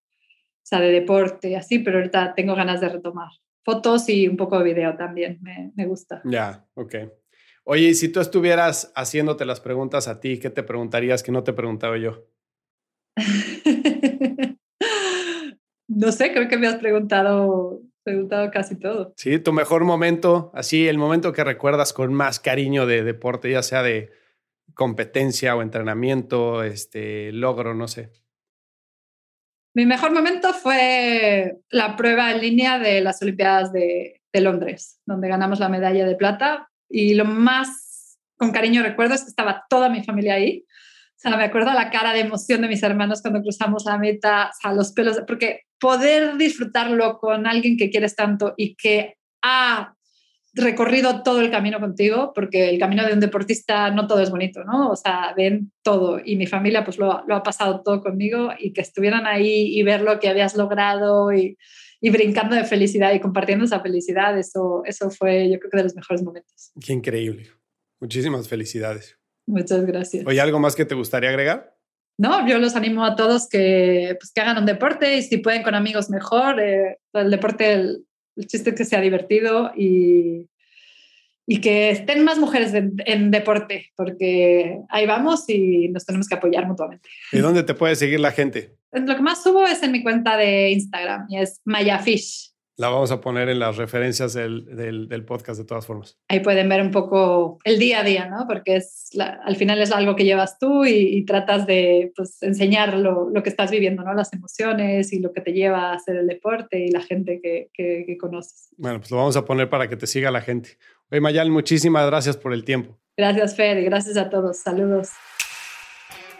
sea, de deporte, así, pero ahorita tengo ganas de retomar fotos y un poco de video también, me, me gusta. Ya, ok. Oye, y si tú estuvieras haciéndote las preguntas a ti, ¿qué te preguntarías que no te preguntaba yo? no sé, creo que me has preguntado, preguntado casi todo. Sí, tu mejor momento, así, el momento que recuerdas con más cariño de deporte, ya sea de competencia o entrenamiento, este logro, no sé. Mi mejor momento fue la prueba en línea de las Olimpiadas de, Londres, donde ganamos la medalla de plata. Y lo más con cariño recuerdo es que estaba toda mi familia ahí. O sea, me acuerdo la cara de emoción de mis hermanos cuando cruzamos la meta, o sea, los pelos, porque poder disfrutarlo con alguien que quieres tanto y que ha recorrido todo el camino contigo, porque el camino de un deportista no todo es bonito, ¿no? O sea, ven todo y mi familia pues lo, lo ha pasado todo conmigo y que estuvieran ahí y ver lo que habías logrado y, y, brincando de felicidad y compartiendo esa felicidad, eso, eso fue yo creo que de los mejores momentos. Qué increíble. Muchísimas felicidades. Muchas gracias. ¿Oye algo más que te gustaría agregar? No, yo los animo a todos que, pues, que hagan un deporte y si pueden con amigos mejor. Eh, el deporte, el, chiste es que sea divertido y, y que estén más mujeres en, deporte, porque ahí vamos y nos tenemos que apoyar mutuamente. ¿Y dónde te puede seguir la gente? Lo que más subo es en mi cuenta de Instagram y es Mayafish. La vamos a poner en las referencias del, del, podcast de todas formas. Ahí pueden ver un poco el día a día, ¿no? Porque es al final es algo que llevas tú y, tratas de pues, enseñar lo, lo, que estás viviendo, ¿no? Las emociones y lo que te lleva a hacer el deporte y la gente que, que, conoces. Bueno, pues lo vamos a poner para que te siga la gente. Oye, Mayal, muchísimas gracias por el tiempo. Gracias, Fer, y gracias a todos. Saludos.